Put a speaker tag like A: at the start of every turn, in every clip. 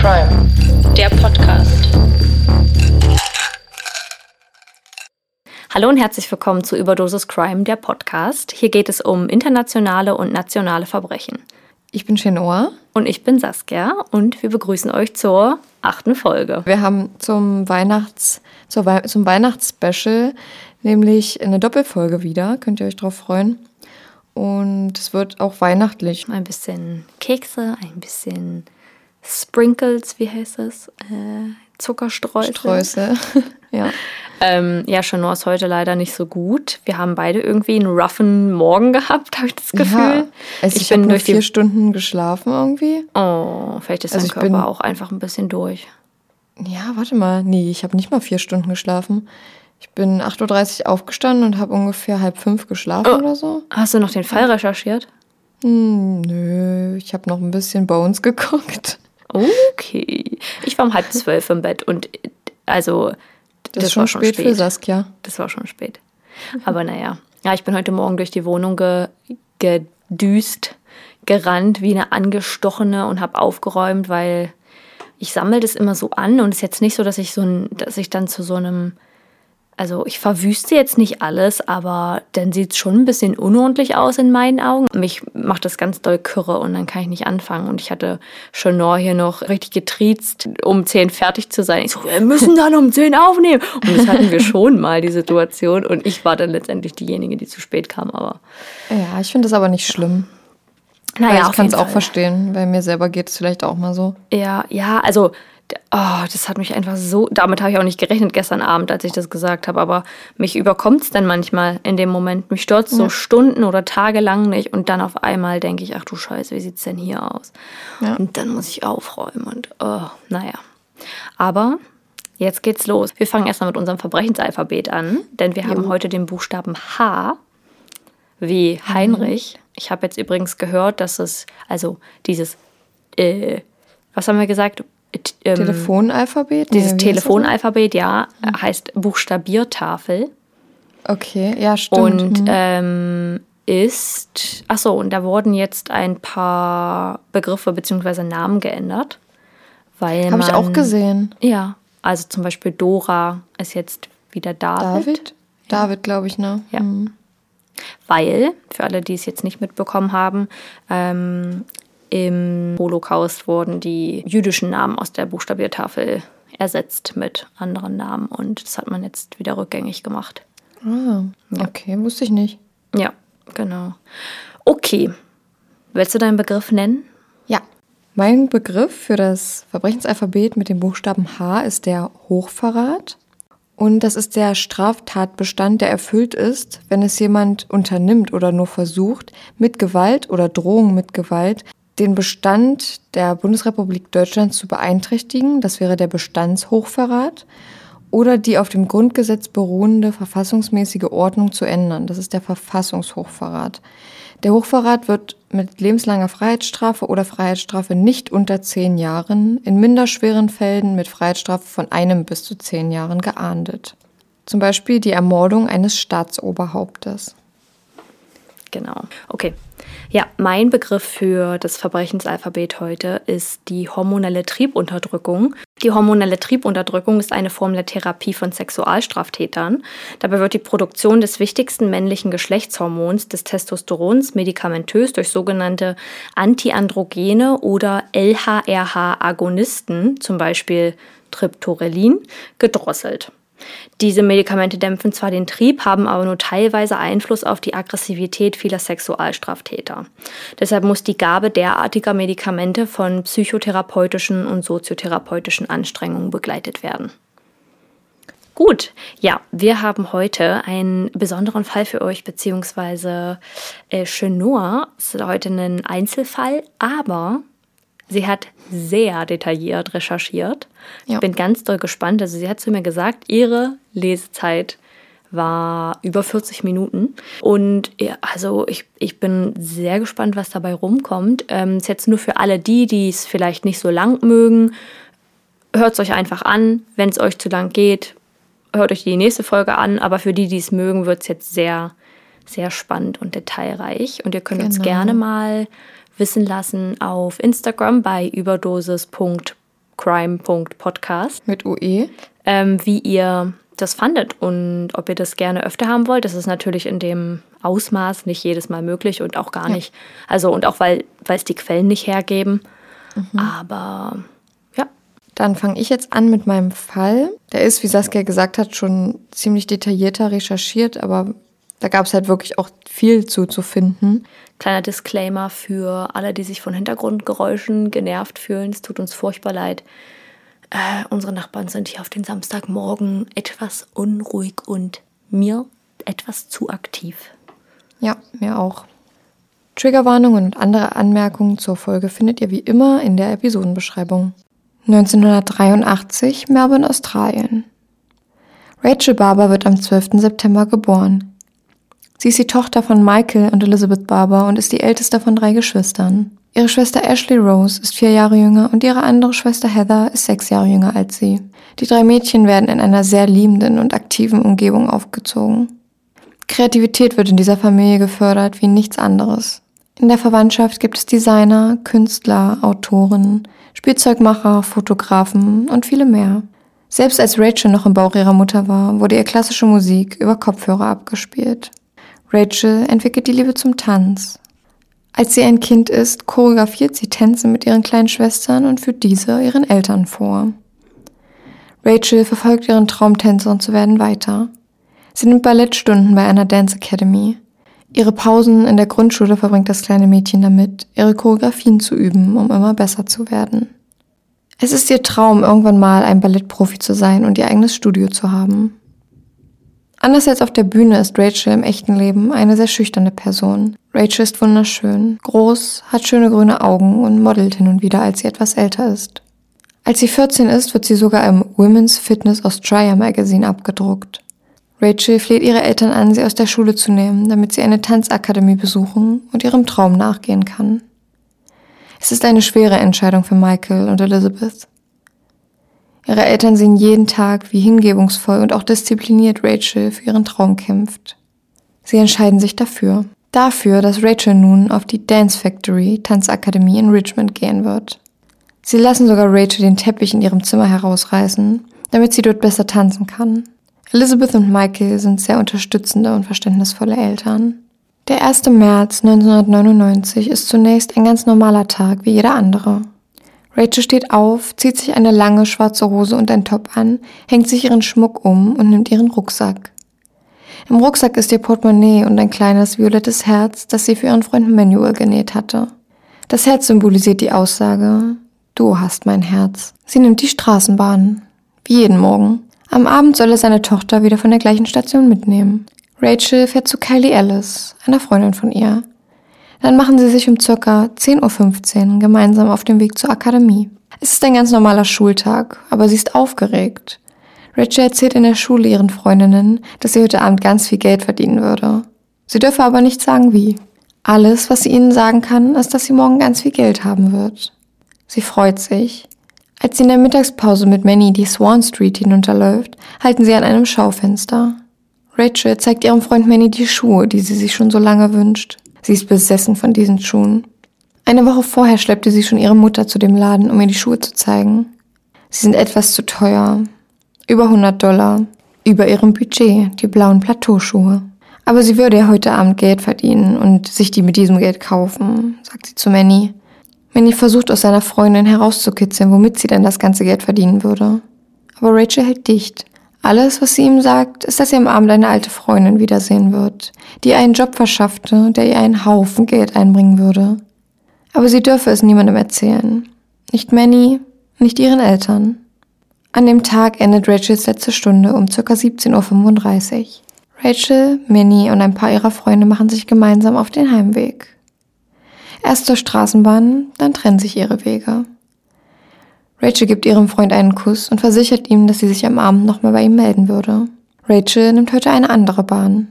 A: Crime, der Podcast.
B: Hallo und herzlich willkommen zu Überdosis Crime, der Podcast. Hier geht es um internationale und nationale Verbrechen.
C: Ich bin Chenoa.
B: Und ich bin Saskia und wir begrüßen euch zur achten Folge.
C: Wir haben zum Weihnachts, zur Wei zum Weihnachtsspecial nämlich eine Doppelfolge wieder. Könnt ihr euch drauf freuen. Und es wird auch weihnachtlich.
B: Ein bisschen Kekse, ein bisschen Sprinkles, wie heißt das? Äh, Zuckerstreusel.
C: Streusel. ja.
B: Ähm, ja, Chanor ist heute leider nicht so gut. Wir haben beide irgendwie einen roughen Morgen gehabt, habe ich das Gefühl.
C: Ja, also ich, ich bin durch vier Stunden geschlafen irgendwie.
B: Oh, vielleicht ist also dein Körper auch einfach ein bisschen durch.
C: Ja, warte mal. Nee, ich habe nicht mal vier Stunden geschlafen. Ich bin 8.30 Uhr aufgestanden und habe ungefähr halb fünf geschlafen oh. oder so.
B: Hast du noch den Fall recherchiert?
C: Hm, nö, ich habe noch ein bisschen Bones geguckt.
B: Okay. Ich war um halb zwölf im Bett und also
C: das, das ist schon spät, spät für Saskia.
B: Das war schon spät. Aber naja. Ja, ich bin heute Morgen durch die Wohnung ge gedüst, gerannt wie eine angestochene und habe aufgeräumt, weil ich sammle das immer so an und es ist jetzt nicht so, dass ich so ein, dass ich dann zu so einem also ich verwüste jetzt nicht alles, aber dann sieht es schon ein bisschen unordentlich aus in meinen Augen. Mich macht das ganz doll kürre und dann kann ich nicht anfangen. Und ich hatte Chanor hier noch richtig getriezt, um 10 fertig zu sein. Ich so, wir müssen dann um 10 aufnehmen. Und das hatten wir schon mal, die Situation. Und ich war dann letztendlich diejenige, die zu spät kam. Aber
C: ja, ich finde das aber nicht schlimm. Naja, ich kann es auch verstehen, weil mir selber geht es vielleicht auch mal so.
B: Ja, ja, also oh, das hat mich einfach so, damit habe ich auch nicht gerechnet gestern Abend, als ich das gesagt habe, aber mich überkommt es dann manchmal in dem Moment. Mich stört so ja. Stunden oder Tage lang nicht und dann auf einmal denke ich, ach du Scheiße, wie sieht es denn hier aus? Ja. Und dann muss ich aufräumen und oh, naja. Aber jetzt geht's los. Wir fangen erstmal mit unserem Verbrechensalphabet an, denn wir haben heute den Buchstaben H wie Heinrich. Mhm. Ich habe jetzt übrigens gehört, dass es, also dieses, äh, was haben wir gesagt?
C: Ähm, Telefonalphabet?
B: Dieses nee, Telefonalphabet, ja, mhm. heißt Buchstabiertafel.
C: Okay, ja, stimmt.
B: Und mhm. ähm, ist, achso, und da wurden jetzt ein paar Begriffe bzw. Namen geändert.
C: Habe ich auch gesehen.
B: Ja, also zum Beispiel Dora ist jetzt wieder David.
C: David? Ja. David, glaube ich, ne?
B: Ja. Mhm. Weil, für alle, die es jetzt nicht mitbekommen haben, ähm, im Holocaust wurden die jüdischen Namen aus der Buchstabiertafel ersetzt mit anderen Namen und das hat man jetzt wieder rückgängig gemacht.
C: Ah, okay, ja. wusste ich nicht.
B: Ja, genau. Okay, willst du deinen Begriff nennen?
C: Ja, mein Begriff für das Verbrechensalphabet mit dem Buchstaben H ist der Hochverrat. Und das ist der Straftatbestand, der erfüllt ist, wenn es jemand unternimmt oder nur versucht, mit Gewalt oder Drohung mit Gewalt den Bestand der Bundesrepublik Deutschland zu beeinträchtigen, das wäre der Bestandshochverrat, oder die auf dem Grundgesetz beruhende verfassungsmäßige Ordnung zu ändern, das ist der Verfassungshochverrat. Der Hochverrat wird mit lebenslanger Freiheitsstrafe oder Freiheitsstrafe nicht unter zehn Jahren, in minderschweren Fällen mit Freiheitsstrafe von einem bis zu zehn Jahren geahndet. Zum Beispiel die Ermordung eines Staatsoberhauptes.
B: Genau. Okay, ja, mein Begriff für das Verbrechensalphabet heute ist die hormonelle Triebunterdrückung. Die hormonelle Triebunterdrückung ist eine Form der Therapie von Sexualstraftätern. Dabei wird die Produktion des wichtigsten männlichen Geschlechtshormons, des Testosterons, medikamentös durch sogenannte Antiandrogene oder LHRH-Agonisten, zum Beispiel Triptorelin, gedrosselt. Diese Medikamente dämpfen zwar den Trieb, haben aber nur teilweise Einfluss auf die Aggressivität vieler Sexualstraftäter. Deshalb muss die Gabe derartiger Medikamente von psychotherapeutischen und soziotherapeutischen Anstrengungen begleitet werden. Gut, ja, wir haben heute einen besonderen Fall für euch, beziehungsweise äh, Chenoa ist heute ein Einzelfall, aber sie hat sehr detailliert recherchiert.
C: Ja.
B: Ich bin ganz doll gespannt. Also sie hat zu mir gesagt, ihre Lesezeit war über 40 Minuten. Und ja, also ich, ich bin sehr gespannt, was dabei rumkommt. Ähm, ist jetzt nur für alle die, die es vielleicht nicht so lang mögen. Hört es euch einfach an. Wenn es euch zu lang geht, hört euch die nächste Folge an. Aber für die, die es mögen, wird es jetzt sehr, sehr spannend und detailreich. Und ihr könnt uns
C: Genau.
B: gerne mal wissen lassen auf Instagram bei überdosis.crime.podcast
C: Mit. UE.
B: ähm, wie ihr das fandet und ob ihr das gerne öfter haben wollt. Das ist natürlich in dem Ausmaß nicht jedes Mal möglich und auch gar nicht. Also und auch weil weil es die Quellen nicht hergeben. Aber ja,
C: Dann fange ich jetzt an mit meinem Fall. Der ist, wie Saskia gesagt hat, schon ziemlich detaillierter recherchiert, aber da gab es halt wirklich auch viel zu, zu finden.
B: kleiner Disclaimer für alle, die sich von Hintergrundgeräuschen genervt fühlen. Es tut uns furchtbar leid. Äh, unsere Nachbarn sind hier auf den Samstagmorgen etwas unruhig und mir etwas zu aktiv.
C: Ja, mir auch. Triggerwarnungen und andere Anmerkungen zur Folge findet ihr wie immer in der Episodenbeschreibung. 1983, Melbourne, Australien. Rachel Barber wird am 12. September geboren. Sie ist die Tochter von Michael und Elizabeth Barber und ist die älteste von drei Geschwistern. Ihre Schwester Ashley Rose ist vier Jahre jünger und ihre andere Schwester Heather ist sechs Jahre jünger als sie. Die drei Mädchen werden in einer sehr liebenden und aktiven Umgebung aufgezogen. Kreativität wird in dieser Familie gefördert wie nichts anderes. In der Verwandtschaft gibt es Designer, Künstler, Autoren, Spielzeugmacher, Fotografen und viele mehr. Selbst als Rachel noch im Bauch ihrer Mutter war, wurde ihr klassische Musik über Kopfhörer abgespielt. Rachel entwickelt die Liebe zum Tanz. Als sie ein Kind ist, choreografiert sie Tänze mit ihren kleinen Schwestern und führt diese ihren Eltern vor. Rachel verfolgt ihren Traum, Tänzerin zu werden, weiter. Sie nimmt Ballettstunden bei einer Dance Academy. Ihre Pausen in der Grundschule verbringt das kleine Mädchen damit, ihre Choreografien zu üben, um immer besser zu werden. Es ist ihr Traum, irgendwann mal ein Ballettprofi zu sein und ihr eigenes Studio zu haben. Anders als auf der Bühne ist Rachel im echten Leben eine sehr schüchterne Person. Rachel ist wunderschön, groß, hat schöne grüne Augen und modelt hin und wieder, als sie etwas älter ist. Als sie 14 ist, wird sie sogar im Women's Fitness Australia Magazine abgedruckt. Rachel fleht ihre Eltern an, sie aus der Schule zu nehmen, damit sie eine Tanzakademie besuchen und ihrem Traum nachgehen kann. Es ist eine schwere Entscheidung für Michael und Elizabeth. Ihre Eltern sehen jeden Tag, wie hingebungsvoll und auch diszipliniert Rachel für ihren Traum kämpft. Sie entscheiden sich dafür. Dafür, dass Rachel nun auf die Dance Factory Tanzakademie in Richmond gehen wird. Sie lassen sogar Rachel den Teppich in ihrem Zimmer herausreißen, damit sie dort besser tanzen kann. Elizabeth und Michael sind sehr unterstützende und verständnisvolle Eltern. Der 1. März 1999 ist zunächst ein ganz normaler Tag wie jeder andere. Rachel steht auf, zieht sich eine lange schwarze Hose und ein Top an, hängt sich ihren Schmuck um und nimmt ihren Rucksack. Im Rucksack ist ihr Portemonnaie und ein kleines violettes Herz, das sie für ihren Freund Manuel genäht hatte. Das Herz symbolisiert die Aussage, du hast mein Herz. Sie nimmt die Straßenbahn. Wie jeden Morgen. Am Abend soll er seine Tochter wieder von der gleichen Station mitnehmen. Rachel fährt zu Kylie Ellis, einer Freundin von ihr. Dann machen sie sich um circa 10.15 Uhr gemeinsam auf dem Weg zur Akademie. Es ist ein ganz normaler Schultag, aber sie ist aufgeregt. Rachel erzählt in der Schule ihren Freundinnen, dass sie heute Abend ganz viel Geld verdienen würde. Sie dürfe aber nicht sagen wie. Alles, was sie ihnen sagen kann, ist, dass sie morgen ganz viel Geld haben wird. Sie freut sich. Als sie in der Mittagspause mit Manny die Swan Street hinunterläuft, halten sie an einem Schaufenster. Rachel zeigt ihrem Freund Manny die Schuhe, die sie sich schon so lange wünscht. Sie ist besessen von diesen Schuhen. Eine Woche vorher schleppte sie schon ihre Mutter zu dem Laden, um ihr die Schuhe zu zeigen. Sie sind etwas zu teuer. Über 100 Dollar. Über ihrem Budget, die blauen Plateauschuhe. Aber sie würde ja heute Abend Geld verdienen und sich die mit diesem Geld kaufen, sagt sie zu Manny. Manny versucht aus seiner Freundin herauszukitzeln, womit sie denn das ganze Geld verdienen würde. Aber Rachel hält dicht. Alles, was sie ihm sagt, ist, dass sie am Abend eine alte Freundin wiedersehen wird, die ihr einen Job verschaffte, der ihr einen Haufen Geld einbringen würde. Aber sie dürfe es niemandem erzählen. Nicht Manny, nicht ihren Eltern. An dem Tag endet Rachels letzte Stunde um ca. 17.35 Uhr. Rachel, Minnie und ein paar ihrer Freunde machen sich gemeinsam auf den Heimweg. Erst zur Straßenbahn, dann trennen sich ihre Wege. Rachel gibt ihrem Freund einen Kuss und versichert ihm, dass sie sich am Abend nochmal bei ihm melden würde. Rachel nimmt heute eine andere Bahn.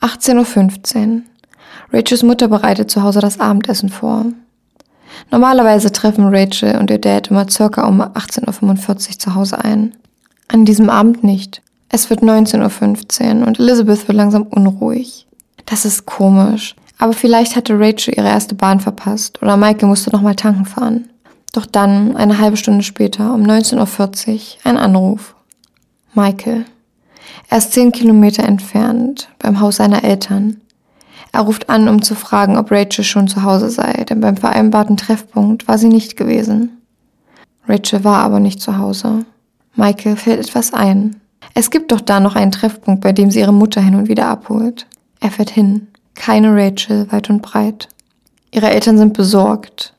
C: 18.15 Uhr. Rachels Mutter bereitet zu Hause das Abendessen vor. Normalerweise treffen Rachel und ihr Dad immer circa um 18.45 Uhr zu Hause ein. An diesem Abend nicht. Es wird 19.15 Uhr und Elizabeth wird langsam unruhig. Das ist komisch. Aber vielleicht hatte Rachel ihre erste Bahn verpasst oder Michael musste nochmal tanken fahren. Doch dann, eine halbe Stunde später, um 19.40 Uhr, ein Anruf. Michael. Er ist zehn Kilometer entfernt, beim Haus seiner Eltern. Er ruft an, um zu fragen, ob Rachel schon zu Hause sei, denn beim vereinbarten Treffpunkt war sie nicht gewesen. Rachel war aber nicht zu Hause. Michael fällt etwas ein. Es gibt doch da noch einen Treffpunkt, bei dem sie ihre Mutter hin und wieder abholt. Er fährt hin. Keine Rachel, weit und breit. Ihre Eltern sind besorgt.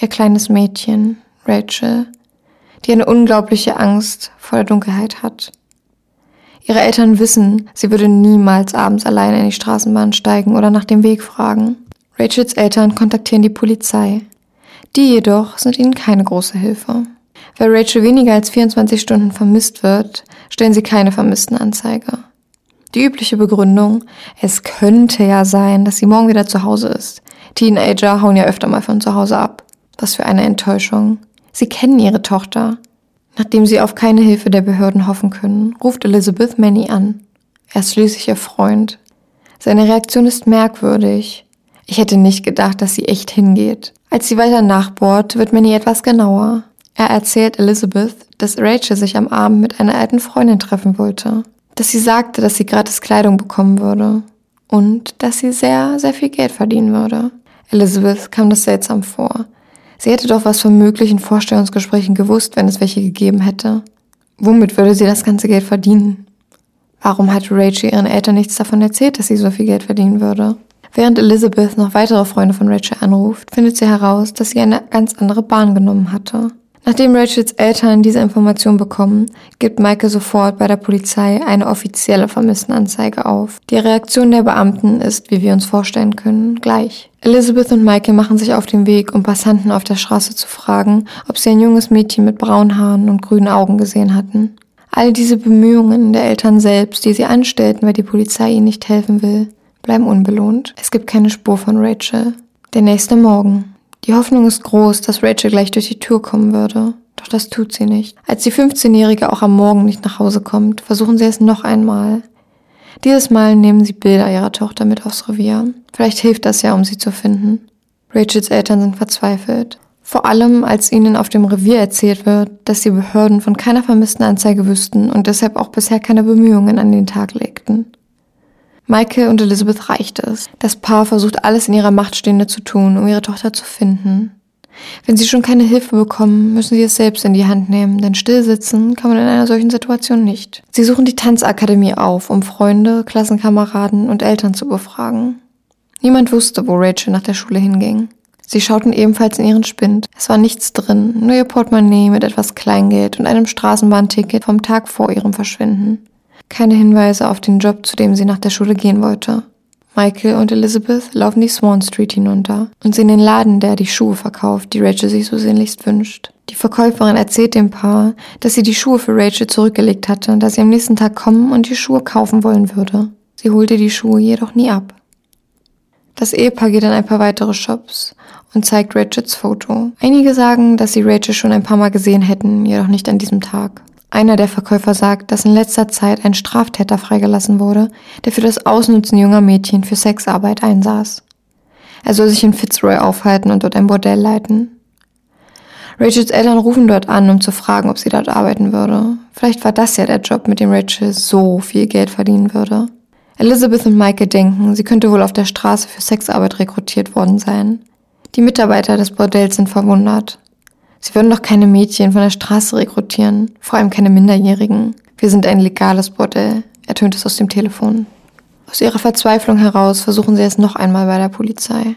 C: Ihr kleines Mädchen, Rachel, die eine unglaubliche Angst vor der Dunkelheit hat. Ihre Eltern wissen, sie würde niemals abends alleine in die Straßenbahn steigen oder nach dem Weg fragen. Rachels Eltern kontaktieren die Polizei. Die jedoch sind ihnen keine große Hilfe. Weil Rachel weniger als 24 Stunden vermisst wird, stellen sie keine Vermisstenanzeige. Die übliche Begründung, es könnte ja sein, dass sie morgen wieder zu Hause ist. Teenager hauen ja öfter mal von zu Hause ab. Was für eine Enttäuschung. Sie kennen ihre Tochter. Nachdem sie auf keine Hilfe der Behörden hoffen können, ruft Elizabeth Manny an. Er ist schließlich ihr Freund. Seine Reaktion ist merkwürdig. Ich hätte nicht gedacht, dass sie echt hingeht. Als sie weiter nachbohrt, wird Manny etwas genauer. Er erzählt Elizabeth, dass Rachel sich am Abend mit einer alten Freundin treffen wollte. Dass sie sagte, dass sie gratis Kleidung bekommen würde. Und dass sie sehr, sehr viel Geld verdienen würde. Elizabeth kam das seltsam vor. Sie hätte doch was von möglichen Vorstellungsgesprächen gewusst, wenn es welche gegeben hätte. Womit würde sie das ganze Geld verdienen? Warum hat Rachel ihren Eltern nichts davon erzählt, dass sie so viel Geld verdienen würde? Während Elizabeth noch weitere Freunde von Rachel anruft, findet sie heraus, dass sie eine ganz andere Bahn genommen hatte. Nachdem Rachels Eltern diese Information bekommen, gibt Michael sofort bei der Polizei eine offizielle Vermisstenanzeige auf. Die Reaktion der Beamten ist, wie wir uns vorstellen können, gleich. Elizabeth und Michael machen sich auf den Weg, um Passanten auf der Straße zu fragen, ob sie ein junges Mädchen mit braunen Haaren und grünen Augen gesehen hatten. All diese Bemühungen der Eltern selbst, die sie anstellten, weil die Polizei ihnen nicht helfen will, bleiben unbelohnt. Es gibt keine Spur von Rachel. Der nächste Morgen. Die Hoffnung ist groß, dass Rachel gleich durch die Tür kommen würde. Doch das tut sie nicht. Als die 15-Jährige auch am Morgen nicht nach Hause kommt, versuchen sie es noch einmal. Dieses Mal nehmen sie Bilder ihrer Tochter mit aufs Revier. Vielleicht hilft das ja, um sie zu finden. Rachels Eltern sind verzweifelt. Vor allem, als ihnen auf dem Revier erzählt wird, dass die Behörden von keiner vermissten Anzeige wüssten und deshalb auch bisher keine Bemühungen an den Tag legten. Michael und Elizabeth reicht es. Das Paar versucht alles in ihrer Macht Stehende zu tun, um ihre Tochter zu finden. Wenn sie schon keine Hilfe bekommen, müssen sie es selbst in die Hand nehmen, denn stillsitzen kann man in einer solchen Situation nicht. Sie suchen die Tanzakademie auf, um Freunde, Klassenkameraden und Eltern zu befragen. Niemand wusste, wo Rachel nach der Schule hinging. Sie schauten ebenfalls in ihren Spind. Es war nichts drin, nur ihr Portemonnaie mit etwas Kleingeld und einem Straßenbahnticket vom Tag vor ihrem Verschwinden keine Hinweise auf den Job, zu dem sie nach der Schule gehen wollte. Michael und Elizabeth laufen die Swan Street hinunter und sehen den Laden, der die Schuhe verkauft, die Rachel sich so sehnlichst wünscht. Die Verkäuferin erzählt dem Paar, dass sie die Schuhe für Rachel zurückgelegt hatte und dass sie am nächsten Tag kommen und die Schuhe kaufen wollen würde. Sie holte die Schuhe jedoch nie ab. Das Ehepaar geht in ein paar weitere Shops und zeigt Rachels Foto. Einige sagen, dass sie Rachel schon ein paar Mal gesehen hätten, jedoch nicht an diesem Tag. Einer der Verkäufer sagt, dass in letzter Zeit ein Straftäter freigelassen wurde, der für das Ausnutzen junger Mädchen für Sexarbeit einsaß. Er soll sich in Fitzroy aufhalten und dort ein Bordell leiten. Rachels Eltern rufen dort an, um zu fragen, ob sie dort arbeiten würde. Vielleicht war das ja der Job, mit dem Rachel so viel Geld verdienen würde. Elizabeth und Michael denken, sie könnte wohl auf der Straße für Sexarbeit rekrutiert worden sein. Die Mitarbeiter des Bordells sind verwundert. Sie würden doch keine Mädchen von der Straße rekrutieren, vor allem keine Minderjährigen. Wir sind ein legales Bordell, ertönt es aus dem Telefon. Aus ihrer Verzweiflung heraus versuchen sie es noch einmal bei der Polizei.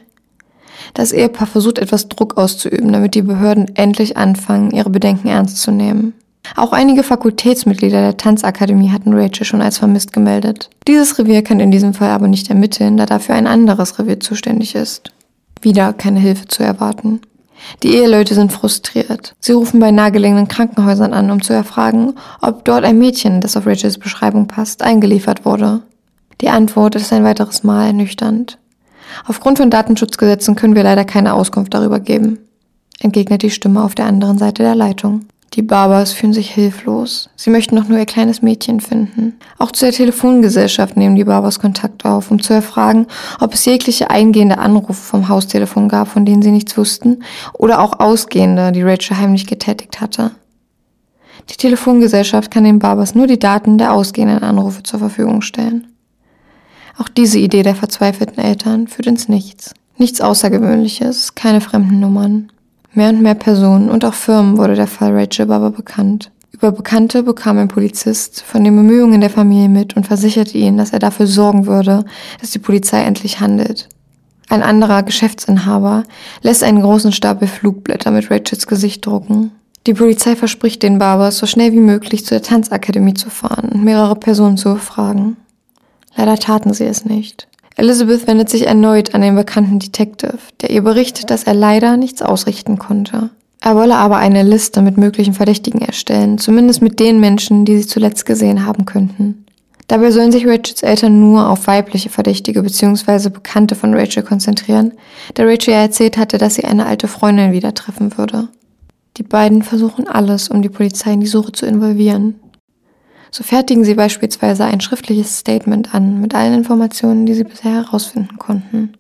C: Das Ehepaar versucht etwas Druck auszuüben, damit die Behörden endlich anfangen, ihre Bedenken ernst zu nehmen. Auch einige Fakultätsmitglieder der Tanzakademie hatten Rachel schon als vermisst gemeldet. Dieses Revier kann in diesem Fall aber nicht ermitteln, da dafür ein anderes Revier zuständig ist. Wieder keine Hilfe zu erwarten. Die Eheleute sind frustriert. Sie rufen bei nahegelegenen Krankenhäusern an, um zu erfragen, ob dort ein Mädchen, das auf Rachels Beschreibung passt, eingeliefert wurde. Die Antwort ist ein weiteres Mal ernüchternd. Aufgrund von Datenschutzgesetzen können wir leider keine Auskunft darüber geben, entgegnet die Stimme auf der anderen Seite der Leitung. Die Barbers fühlen sich hilflos. Sie möchten doch nur ihr kleines Mädchen finden. Auch zu der Telefongesellschaft nehmen die Barbers Kontakt auf, um zu erfragen, ob es jegliche eingehende Anrufe vom Haustelefon gab, von denen sie nichts wussten, oder auch ausgehende, die Rachel heimlich getätigt hatte. Die Telefongesellschaft kann den Barbers nur die Daten der ausgehenden Anrufe zur Verfügung stellen. Auch diese Idee der verzweifelten Eltern führt ins Nichts. Nichts Außergewöhnliches, keine fremden Nummern. Mehr und mehr Personen und auch Firmen wurde der Fall Rachel Barber bekannt. Über Bekannte bekam ein Polizist von den Bemühungen der Familie mit und versicherte ihnen, dass er dafür sorgen würde, dass die Polizei endlich handelt. Ein anderer Geschäftsinhaber lässt einen großen Stapel Flugblätter mit Rachels Gesicht drucken. Die Polizei verspricht den Barbers, so schnell wie möglich zur Tanzakademie zu fahren und mehrere Personen zu befragen. Leider taten sie es nicht. Elizabeth wendet sich erneut an den bekannten Detective, der ihr berichtet, dass er leider nichts ausrichten konnte. Er wolle aber eine Liste mit möglichen Verdächtigen erstellen, zumindest mit den Menschen, die sie zuletzt gesehen haben könnten. Dabei sollen sich Rachels Eltern nur auf weibliche Verdächtige bzw. Bekannte von Rachel konzentrieren, da Rachel ja erzählt hatte, dass sie eine alte Freundin wieder treffen würde. Die beiden versuchen alles, um die Polizei in die Suche zu involvieren, so fertigen sie beispielsweise ein schriftliches Statement an mit allen Informationen, die sie bisher herausfinden konnten.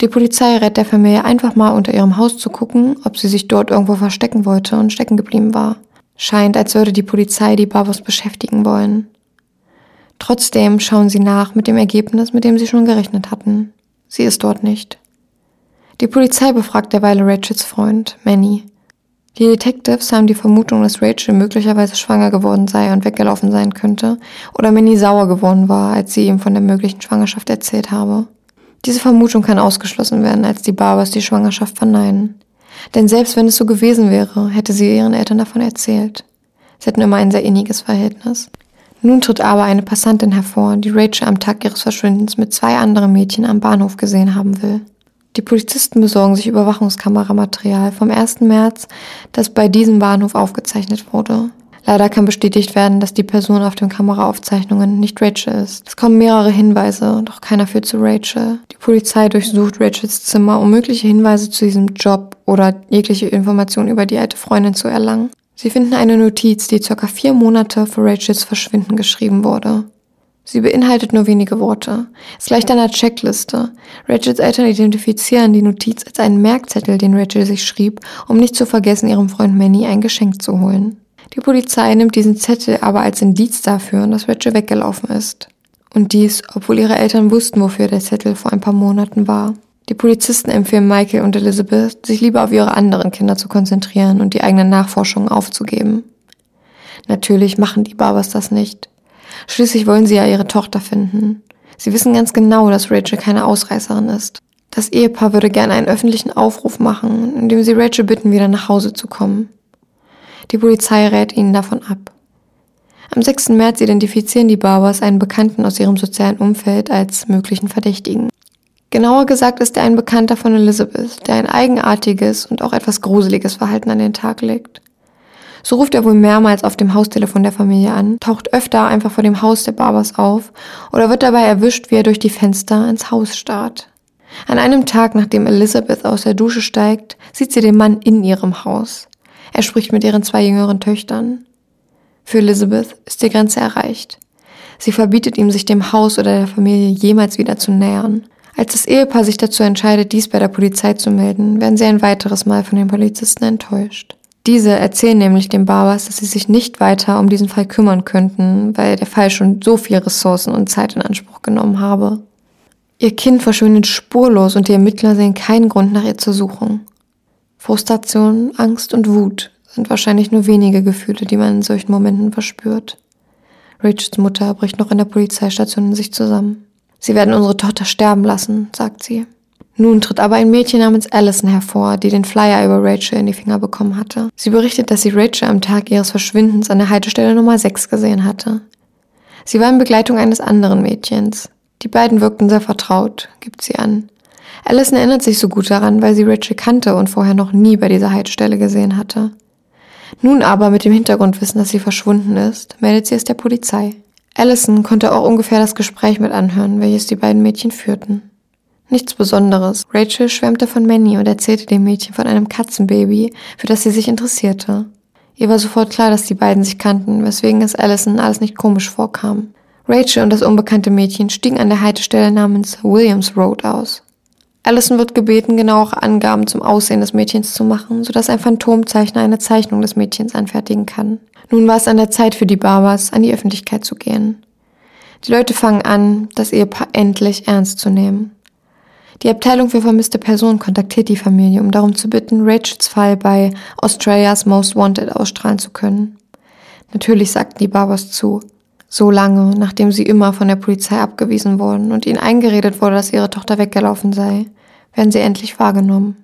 C: Die Polizei rät der Familie einfach mal unter ihrem Haus zu gucken, ob sie sich dort irgendwo verstecken wollte und stecken geblieben war. Scheint, als würde die Polizei die Barbos beschäftigen wollen. Trotzdem schauen sie nach mit dem Ergebnis, mit dem sie schon gerechnet hatten. Sie ist dort nicht. Die Polizei befragt derweil Rachels Freund, Manny. Die Detectives haben die Vermutung, dass Rachel möglicherweise schwanger geworden sei und weggelaufen sein könnte, oder Minnie sauer geworden war, als sie ihm von der möglichen Schwangerschaft erzählt habe. Diese Vermutung kann ausgeschlossen werden, als die Barbers die Schwangerschaft verneinen. Denn selbst wenn es so gewesen wäre, hätte sie ihren Eltern davon erzählt. Sie hatten immer ein sehr inniges Verhältnis. Nun tritt aber eine Passantin hervor, die Rachel am Tag ihres Verschwindens mit zwei anderen Mädchen am Bahnhof gesehen haben will. Die Polizisten besorgen sich Überwachungskameramaterial vom 1. März, das bei diesem Bahnhof aufgezeichnet wurde. Leider kann bestätigt werden, dass die Person auf den Kameraaufzeichnungen nicht Rachel ist. Es kommen mehrere Hinweise, doch keiner führt zu Rachel. Die Polizei durchsucht Rachels Zimmer, um mögliche Hinweise zu diesem Job oder jegliche Informationen über die alte Freundin zu erlangen. Sie finden eine Notiz, die circa vier Monate vor Rachels Verschwinden geschrieben wurde. Sie beinhaltet nur wenige Worte. Es gleicht einer Checkliste. Rachels Eltern identifizieren die Notiz als einen Merkzettel, den Rachel sich schrieb, um nicht zu vergessen, ihrem Freund Manny ein Geschenk zu holen. Die Polizei nimmt diesen Zettel aber als Indiz dafür, dass Rachel weggelaufen ist. Und dies, obwohl ihre Eltern wussten, wofür der Zettel vor ein paar Monaten war. Die Polizisten empfehlen Michael und Elizabeth, sich lieber auf ihre anderen Kinder zu konzentrieren und die eigenen Nachforschungen aufzugeben. Natürlich machen die Barbers das nicht. Schließlich wollen sie ja ihre Tochter finden. Sie wissen ganz genau, dass Rachel keine Ausreißerin ist. Das Ehepaar würde gerne einen öffentlichen Aufruf machen, in dem sie Rachel bitten, wieder nach Hause zu kommen. Die Polizei rät ihnen davon ab. Am 6. März identifizieren die Barbers einen Bekannten aus ihrem sozialen Umfeld als möglichen Verdächtigen. Genauer gesagt ist er ein Bekannter von Elizabeth, der ein eigenartiges und auch etwas gruseliges Verhalten an den Tag legt. So ruft er wohl mehrmals auf dem Haustelefon der Familie an, taucht öfter einfach vor dem Haus der Barbers auf oder wird dabei erwischt, wie er durch die Fenster ins Haus starrt. An einem Tag, nachdem Elizabeth aus der Dusche steigt, sieht sie den Mann in ihrem Haus. Er spricht mit ihren zwei jüngeren Töchtern. Für Elizabeth ist die Grenze erreicht. Sie verbietet ihm, sich dem Haus oder der Familie jemals wieder zu nähern. Als das Ehepaar sich dazu entscheidet, dies bei der Polizei zu melden, werden sie ein weiteres Mal von den Polizisten enttäuscht. Diese erzählen nämlich den Barbers, dass sie sich nicht weiter um diesen Fall kümmern könnten, weil der Fall schon so viel Ressourcen und Zeit in Anspruch genommen habe. Ihr Kind verschwindet spurlos und die Ermittler sehen keinen Grund nach ihr zu suchen. Frustration, Angst und Wut sind wahrscheinlich nur wenige Gefühle, die man in solchen Momenten verspürt. Richards Mutter bricht noch in der Polizeistation in sich zusammen. Sie werden unsere Tochter sterben lassen, sagt sie. Nun tritt aber ein Mädchen namens Allison hervor, die den Flyer über Rachel in die Finger bekommen hatte. Sie berichtet, dass sie Rachel am Tag ihres Verschwindens an der Haltestelle Nummer 6 gesehen hatte. Sie war in Begleitung eines anderen Mädchens. Die beiden wirkten sehr vertraut, gibt sie an. Allison erinnert sich so gut daran, weil sie Rachel kannte und vorher noch nie bei dieser Haltestelle gesehen hatte. Nun aber mit dem Hintergrundwissen, dass sie verschwunden ist, meldet sie es der Polizei. Allison konnte auch ungefähr das Gespräch mit anhören, welches die beiden Mädchen führten. Nichts Besonderes. Rachel schwärmte von Manny und erzählte dem Mädchen von einem Katzenbaby, für das sie sich interessierte. Ihr war sofort klar, dass die beiden sich kannten, weswegen es Allison alles nicht komisch vorkam. Rachel und das unbekannte Mädchen stiegen an der Haltestelle namens Williams Road aus. Allison wird gebeten, genauere Angaben zum Aussehen des Mädchens zu machen, sodass ein Phantomzeichner eine Zeichnung des Mädchens anfertigen kann. Nun war es an der Zeit für die Barbers, an die Öffentlichkeit zu gehen. Die Leute fangen an, das Ehepaar endlich ernst zu nehmen. Die Abteilung für vermisste Personen kontaktiert die Familie, um darum zu bitten, Rachels Fall bei Australia's Most Wanted ausstrahlen zu können. Natürlich sagten die Barbers zu. So lange, nachdem sie immer von der Polizei abgewiesen wurden und ihnen eingeredet wurde, dass ihre Tochter weggelaufen sei, werden sie endlich wahrgenommen.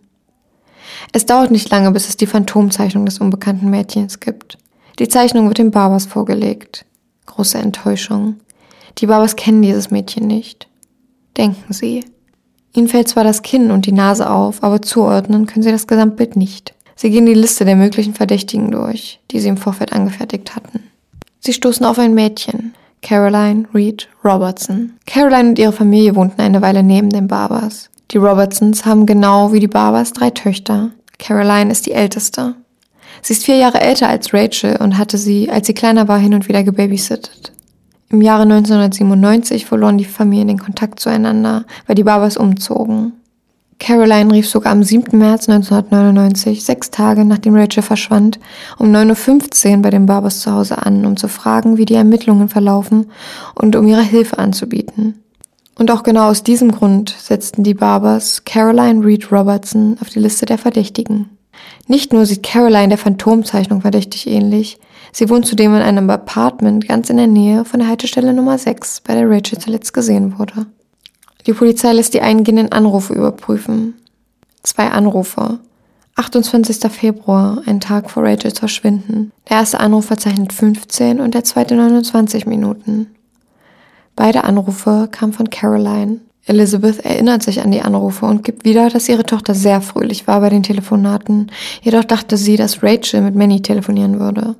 C: Es dauert nicht lange, bis es die Phantomzeichnung des unbekannten Mädchens gibt. Die Zeichnung wird den Barbers vorgelegt. Große Enttäuschung. Die Barbers kennen dieses Mädchen nicht. Denken sie. Ihnen fällt zwar das Kinn und die Nase auf, aber zuordnen können sie das Gesamtbild nicht. Sie gehen die Liste der möglichen Verdächtigen durch, die sie im Vorfeld angefertigt hatten. Sie stoßen auf ein Mädchen, Caroline Reed Robertson. Caroline und ihre Familie wohnten eine Weile neben den Barbers. Die Robertsons haben genau wie die Barbers drei Töchter. Caroline ist die älteste. Sie ist vier Jahre älter als Rachel und hatte sie, als sie kleiner war, hin und wieder gebabysittet. Im Jahre 1997 verloren die Familien den Kontakt zueinander, weil die Barbers umzogen. Caroline rief sogar am 7. März 1999, sechs Tage nachdem Rachel verschwand, um 9.15 Uhr bei den Barbers zu Hause an, um zu fragen, wie die Ermittlungen verlaufen und um ihre Hilfe anzubieten. Und auch genau aus diesem Grund setzten die Barbers Caroline Reed Robertson auf die Liste der Verdächtigen. Nicht nur sieht Caroline der Phantomzeichnung verdächtig ähnlich, Sie wohnt zudem in einem Apartment ganz in der Nähe von der Haltestelle Nummer 6, bei der Rachel zuletzt gesehen wurde. Die Polizei lässt die eingehenden Anrufe überprüfen. Zwei Anrufe. 28. Februar, ein Tag vor Rachels Verschwinden. Der erste Anruf verzeichnet 15 und der zweite 29 Minuten. Beide Anrufe kamen von Caroline. Elizabeth erinnert sich an die Anrufe und gibt wieder, dass ihre Tochter sehr fröhlich war bei den Telefonaten, jedoch dachte sie, dass Rachel mit Manny telefonieren würde.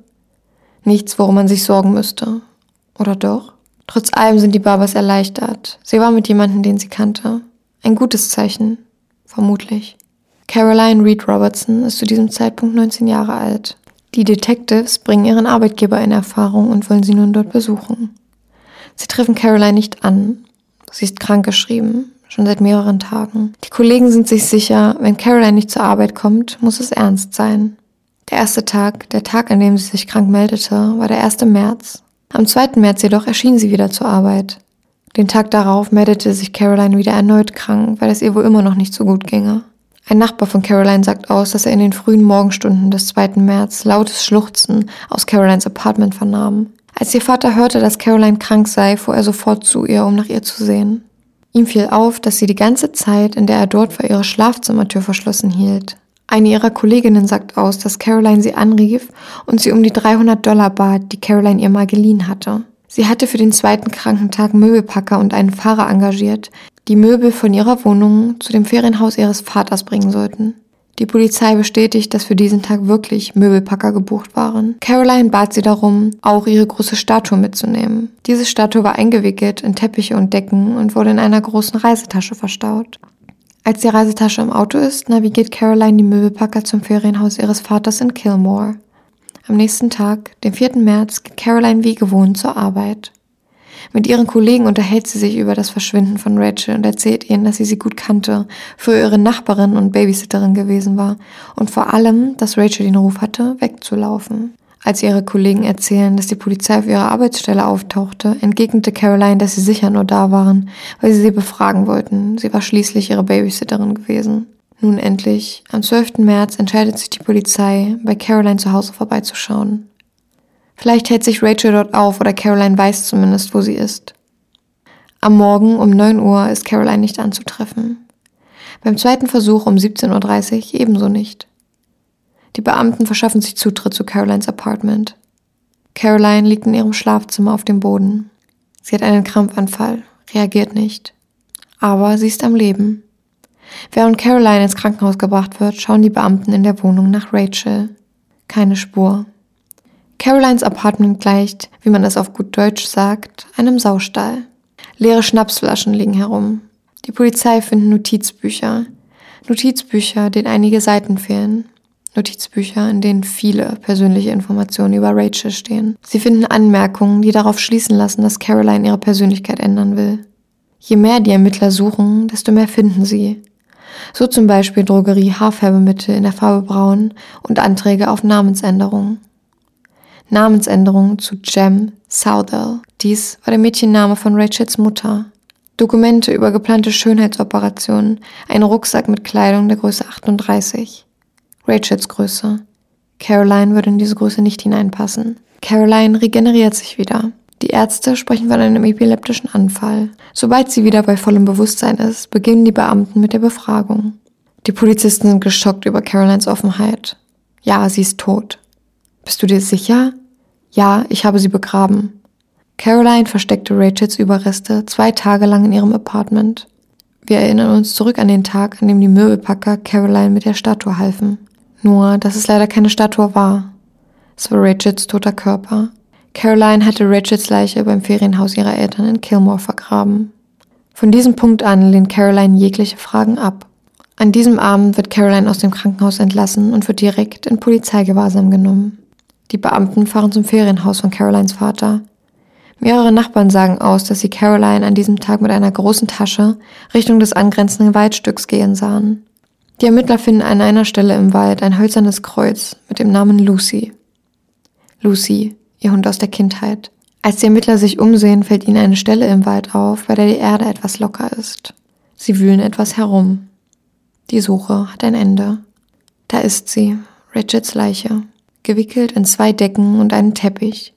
C: Nichts, worum man sich sorgen müsste. Oder doch? Trotz allem sind die Barbers erleichtert. Sie war mit jemandem, den sie kannte. Ein gutes Zeichen. Vermutlich. Caroline Reed Robertson ist zu diesem Zeitpunkt 19 Jahre alt. Die Detectives bringen ihren Arbeitgeber in Erfahrung und wollen sie nun dort besuchen. Sie treffen Caroline nicht an. Sie ist krankgeschrieben, schon seit mehreren Tagen. Die Kollegen sind sich sicher, wenn Caroline nicht zur Arbeit kommt, muss es ernst sein. Der erste Tag, der Tag, an dem sie sich krank meldete, war der 1. März. Am 2. März jedoch erschien sie wieder zur Arbeit. Den Tag darauf meldete sich Caroline wieder erneut krank, weil es ihr wohl immer noch nicht so gut ginge. Ein Nachbar von Caroline sagt aus, dass er in den frühen Morgenstunden des 2. März lautes Schluchzen aus Carolines Apartment vernahm. Als ihr Vater hörte, dass Caroline krank sei, fuhr er sofort zu ihr, um nach ihr zu sehen. Ihm fiel auf, dass sie die ganze Zeit, in der er dort vor ihrer Schlafzimmertür verschlossen hielt, eine ihrer Kolleginnen sagt aus, dass Caroline sie anrief und sie um die 300 Dollar bat, die Caroline ihr mal geliehen hatte. Sie hatte für den zweiten Krankentag Möbelpacker und einen Fahrer engagiert, die Möbel von ihrer Wohnung zu dem Ferienhaus ihres Vaters bringen sollten. Die Polizei bestätigt, dass für diesen Tag wirklich Möbelpacker gebucht waren. Caroline bat sie darum, auch ihre große Statue mitzunehmen. Diese Statue war eingewickelt in Teppiche und Decken und wurde in einer großen Reisetasche verstaut. Als die Reisetasche im Auto ist, navigiert Caroline die Möbelpacker zum Ferienhaus ihres Vaters in Kilmore. Am nächsten Tag, dem 4. März, geht Caroline wie gewohnt zur Arbeit. Mit ihren Kollegen unterhält sie sich über das Verschwinden von Rachel und erzählt ihnen, dass sie sie gut kannte, für ihre Nachbarin und Babysitterin gewesen war und vor allem, dass Rachel den Ruf hatte, wegzulaufen. Als ihre Kollegen erzählen, dass die Polizei auf ihrer Arbeitsstelle auftauchte, entgegnete Caroline, dass sie sicher nur da waren, weil sie sie befragen wollten. Sie war schließlich ihre Babysitterin gewesen. Nun endlich, am 12. März entscheidet sich die Polizei, bei Caroline zu Hause vorbeizuschauen. Vielleicht hält sich Rachel dort auf oder Caroline weiß zumindest, wo sie ist. Am Morgen um 9 Uhr ist Caroline nicht anzutreffen. Beim zweiten Versuch um 17.30 Uhr ebenso nicht. Die Beamten verschaffen sich Zutritt zu Carolines Apartment. Caroline liegt in ihrem Schlafzimmer auf dem Boden. Sie hat einen Krampfanfall, reagiert nicht. Aber sie ist am Leben. Während Caroline ins Krankenhaus gebracht wird, schauen die Beamten in der Wohnung nach Rachel. Keine Spur. Carolines Apartment gleicht, wie man es auf gut Deutsch sagt, einem Saustall. Leere Schnapsflaschen liegen herum. Die Polizei findet Notizbücher. Notizbücher, denen einige Seiten fehlen. Notizbücher, in denen viele persönliche Informationen über Rachel stehen. Sie finden Anmerkungen, die darauf schließen lassen, dass Caroline ihre Persönlichkeit ändern will. Je mehr die Ermittler suchen, desto mehr finden sie. So zum Beispiel Drogerie Haarfärbemittel in der Farbe Braun und Anträge auf Namensänderung. Namensänderung zu Jem Southall. Dies war der Mädchenname von Rachels Mutter. Dokumente über geplante Schönheitsoperationen, ein Rucksack mit Kleidung der Größe 38. Rachels Größe. Caroline würde in diese Größe nicht hineinpassen. Caroline regeneriert sich wieder. Die Ärzte sprechen von einem epileptischen Anfall. Sobald sie wieder bei vollem Bewusstsein ist, beginnen die Beamten mit der Befragung. Die Polizisten sind geschockt über Carolines Offenheit. Ja, sie ist tot. Bist du dir sicher? Ja, ich habe sie begraben. Caroline versteckte Rachels Überreste zwei Tage lang in ihrem Apartment. Wir erinnern uns zurück an den Tag, an dem die Möbelpacker Caroline mit der Statue halfen. Nur, dass es leider keine Statue war. Es war Rachels toter Körper. Caroline hatte Rachels Leiche beim Ferienhaus ihrer Eltern in Kilmore vergraben. Von diesem Punkt an lehnt Caroline jegliche Fragen ab. An diesem Abend wird Caroline aus dem Krankenhaus entlassen und wird direkt in Polizeigewahrsam genommen. Die Beamten fahren zum Ferienhaus von Carolines Vater. Mehrere Nachbarn sagen aus, dass sie Caroline an diesem Tag mit einer großen Tasche Richtung des angrenzenden Waldstücks gehen sahen. Die Ermittler finden an einer Stelle im Wald ein hölzernes Kreuz mit dem Namen Lucy. Lucy, ihr Hund aus der Kindheit. Als die Ermittler sich umsehen, fällt ihnen eine Stelle im Wald auf, bei der die Erde etwas locker ist. Sie wühlen etwas herum. Die Suche hat ein Ende. Da ist sie, Richards Leiche, gewickelt in zwei Decken und einen Teppich,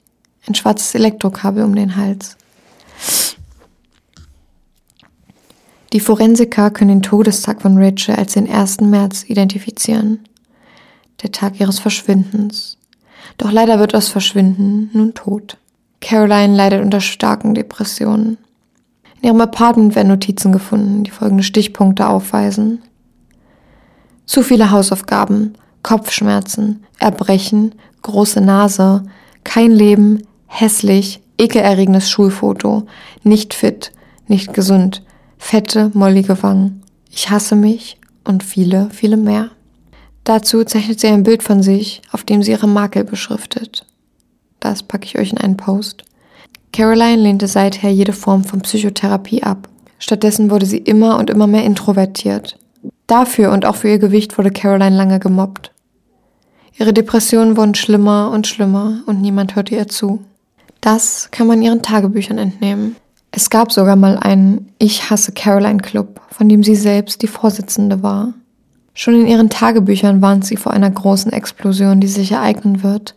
C: ein schwarzes Elektrokabel um den Hals. Die Forensiker können den Todestag von Rachel als den 1. März identifizieren, der Tag ihres Verschwindens. Doch leider wird das Verschwinden nun tot. Caroline leidet unter starken Depressionen. In ihrem Apartment werden Notizen gefunden, die folgende Stichpunkte aufweisen. Zu viele Hausaufgaben, Kopfschmerzen, Erbrechen, große Nase, kein Leben, hässlich, ekelerregendes Schulfoto, nicht fit, nicht gesund, fette, mollige Wangen. Ich hasse mich und viele, viele mehr. Dazu zeichnet sie ein Bild von sich, auf dem sie ihre Makel beschriftet. Das packe ich euch in einen Post. Caroline lehnte seither jede Form von Psychotherapie ab. Stattdessen wurde sie immer und immer mehr introvertiert. Dafür und auch für ihr Gewicht wurde Caroline lange gemobbt. Ihre Depressionen wurden schlimmer und schlimmer und niemand hörte ihr zu. Das kann man ihren Tagebüchern entnehmen. Es gab sogar mal einen Ich hasse Caroline Club, von dem sie selbst die Vorsitzende war. Schon in ihren Tagebüchern warnt sie vor einer großen Explosion, die sich ereignen wird,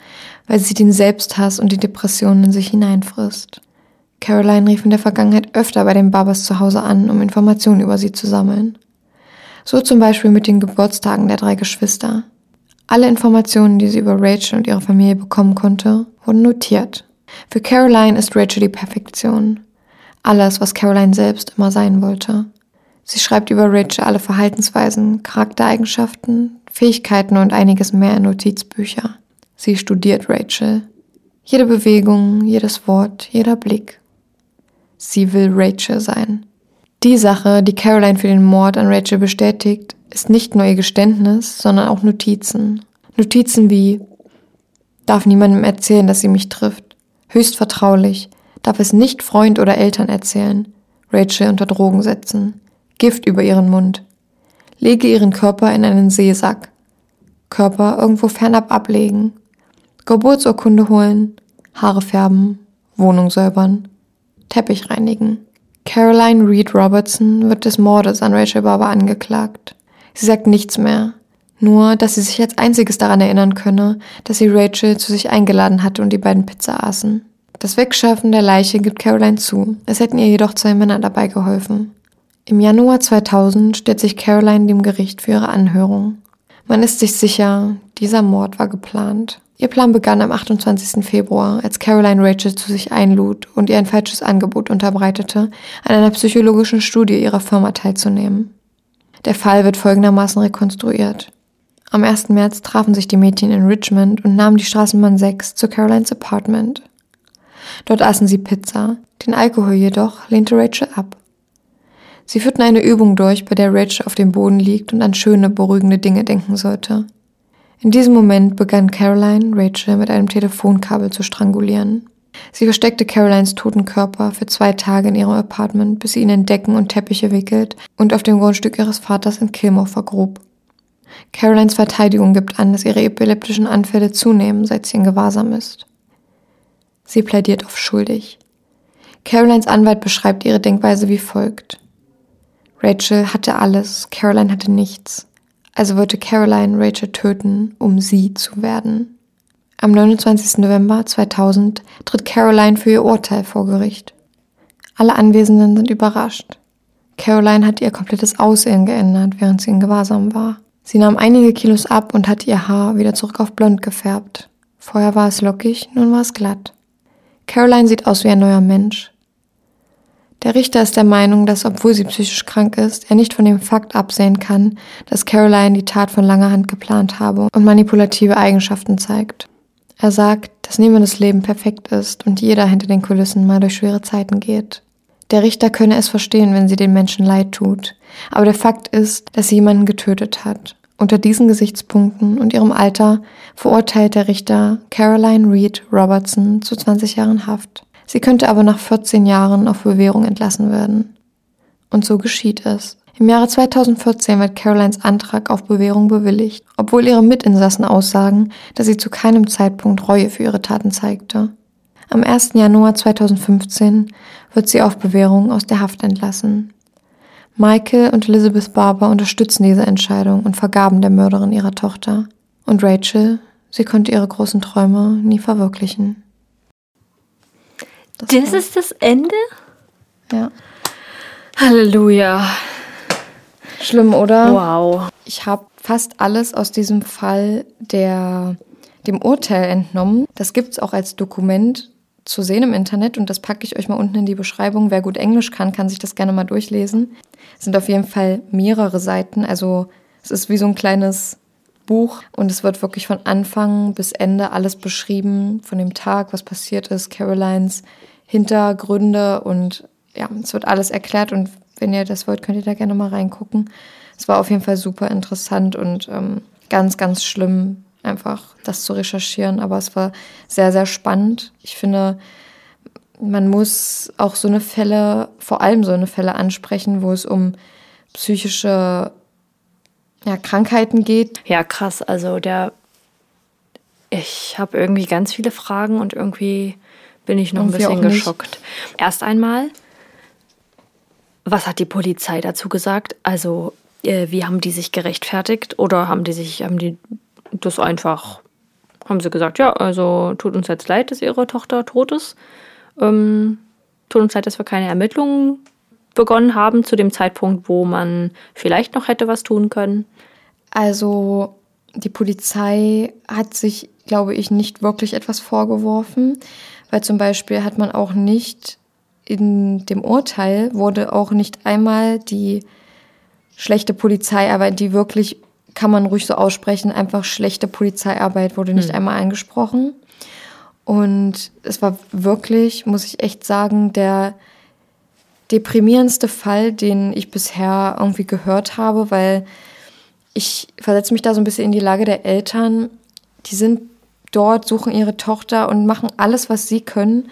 C: weil sie den Selbsthass und die Depressionen in sich hineinfrisst. Caroline rief in der Vergangenheit öfter bei den Babas zu Hause an, um Informationen über sie zu sammeln. So zum Beispiel mit den Geburtstagen der drei Geschwister. Alle Informationen, die sie über Rachel und ihre Familie bekommen konnte, wurden notiert. Für Caroline ist Rachel die Perfektion. Alles, was Caroline selbst immer sein wollte. Sie schreibt über Rachel alle Verhaltensweisen, Charaktereigenschaften, Fähigkeiten und einiges mehr in Notizbücher. Sie studiert Rachel. Jede Bewegung, jedes Wort, jeder Blick. Sie will Rachel sein. Die Sache, die Caroline für den Mord an Rachel bestätigt, ist nicht nur ihr Geständnis, sondern auch Notizen. Notizen wie darf niemandem erzählen, dass sie mich trifft. Höchst vertraulich. Darf es nicht Freund oder Eltern erzählen. Rachel unter Drogen setzen. Gift über ihren Mund. Lege ihren Körper in einen Seesack. Körper irgendwo fernab ablegen. Geburtsurkunde holen. Haare färben. Wohnung säubern. Teppich reinigen. Caroline Reed Robertson wird des Mordes an Rachel Barber angeklagt. Sie sagt nichts mehr. Nur, dass sie sich als einziges daran erinnern könne, dass sie Rachel zu sich eingeladen hatte und die beiden Pizza aßen. Das Wegschaffen der Leiche gibt Caroline zu. Es hätten ihr jedoch zwei Männer dabei geholfen. Im Januar 2000 stellt sich Caroline dem Gericht für ihre Anhörung. Man ist sich sicher, dieser Mord war geplant. Ihr Plan begann am 28. Februar, als Caroline Rachel zu sich einlud und ihr ein falsches Angebot unterbreitete, an einer psychologischen Studie ihrer Firma teilzunehmen. Der Fall wird folgendermaßen rekonstruiert. Am 1. März trafen sich die Mädchen in Richmond und nahmen die Straßenbahn 6 zu Carolines Apartment. Dort aßen sie Pizza, den Alkohol jedoch lehnte Rachel ab. Sie führten eine Übung durch, bei der Rachel auf dem Boden liegt und an schöne, beruhigende Dinge denken sollte. In diesem Moment begann Caroline Rachel mit einem Telefonkabel zu strangulieren. Sie versteckte Carolines toten Körper für zwei Tage in ihrem Apartment, bis sie ihn in Decken und Teppiche wickelt und auf dem Grundstück ihres Vaters in Kilmore vergrub. Carolines Verteidigung gibt an, dass ihre epileptischen Anfälle zunehmen, seit sie in Gewahrsam ist. Sie plädiert auf schuldig. Carolines Anwalt beschreibt ihre Denkweise wie folgt. Rachel hatte alles, Caroline hatte nichts. Also wollte Caroline Rachel töten, um sie zu werden. Am 29. November 2000 tritt Caroline für ihr Urteil vor Gericht. Alle Anwesenden sind überrascht. Caroline hat ihr komplettes Aussehen geändert, während sie in Gewahrsam war. Sie nahm einige Kilos ab und hat ihr Haar wieder zurück auf blond gefärbt. Vorher war es lockig, nun war es glatt. Caroline sieht aus wie ein neuer Mensch. Der Richter ist der Meinung, dass obwohl sie psychisch krank ist, er nicht von dem Fakt absehen kann, dass Caroline die Tat von langer Hand geplant habe und manipulative Eigenschaften zeigt. Er sagt, dass niemandes Leben perfekt ist und jeder hinter den Kulissen mal durch schwere Zeiten geht. Der Richter könne es verstehen, wenn sie den Menschen leid tut, aber der Fakt ist, dass sie jemanden getötet hat. Unter diesen Gesichtspunkten und ihrem Alter verurteilt der Richter Caroline Reed Robertson zu 20 Jahren Haft. Sie könnte aber nach 14 Jahren auf Bewährung entlassen werden. Und so geschieht es. Im Jahre 2014 wird Carolines Antrag auf Bewährung bewilligt, obwohl ihre Mitinsassen aussagen, dass sie zu keinem Zeitpunkt Reue für ihre Taten zeigte. Am 1. Januar 2015 wird sie auf Bewährung aus der Haft entlassen. Michael und Elizabeth Barber unterstützen diese Entscheidung und vergaben der Mörderin ihrer Tochter. Und Rachel, sie konnte ihre großen Träume nie verwirklichen.
B: Das, das ist das Ende?
C: Ja.
B: Halleluja.
C: Schlimm, oder?
B: Wow.
C: Ich habe fast alles aus diesem Fall der, dem Urteil entnommen. Das gibt es auch als Dokument zu sehen im Internet und das packe ich euch mal unten in die Beschreibung. Wer gut Englisch kann, kann sich das gerne mal durchlesen. Es sind auf jeden Fall mehrere Seiten, also es ist wie so ein kleines Buch und es wird wirklich von Anfang bis Ende alles beschrieben, von dem Tag, was passiert ist, Carolines Hintergründe und ja, es wird alles erklärt und wenn ihr das wollt, könnt ihr da gerne mal reingucken. Es war auf jeden Fall super interessant und ähm, ganz, ganz schlimm, einfach das zu recherchieren, aber es war sehr, sehr spannend. Ich finde, man muss auch so eine Fälle, vor allem so eine Fälle ansprechen, wo es um psychische ja, Krankheiten geht.
B: Ja, krass. Also der, ich habe irgendwie ganz viele Fragen und irgendwie bin ich noch irgendwie ein bisschen geschockt. Erst einmal, was hat die Polizei dazu gesagt? Also äh, wie haben die sich gerechtfertigt oder haben die sich, haben die das einfach, haben sie gesagt, ja, also tut uns jetzt leid, dass ihre Tochter tot ist. Ähm, tut uns leid, dass wir keine Ermittlungen begonnen haben zu dem Zeitpunkt, wo man vielleicht noch hätte was tun können.
C: Also die Polizei hat sich, glaube ich, nicht wirklich etwas vorgeworfen weil zum Beispiel hat man auch nicht in dem Urteil wurde auch nicht einmal die schlechte Polizeiarbeit, die wirklich, kann man ruhig so aussprechen, einfach schlechte Polizeiarbeit wurde nicht hm. einmal angesprochen. Und es war wirklich, muss ich echt sagen, der deprimierendste Fall, den ich bisher irgendwie gehört habe, weil ich versetze mich da so ein bisschen in die Lage der Eltern. Die sind dort, suchen ihre Tochter und machen alles, was sie können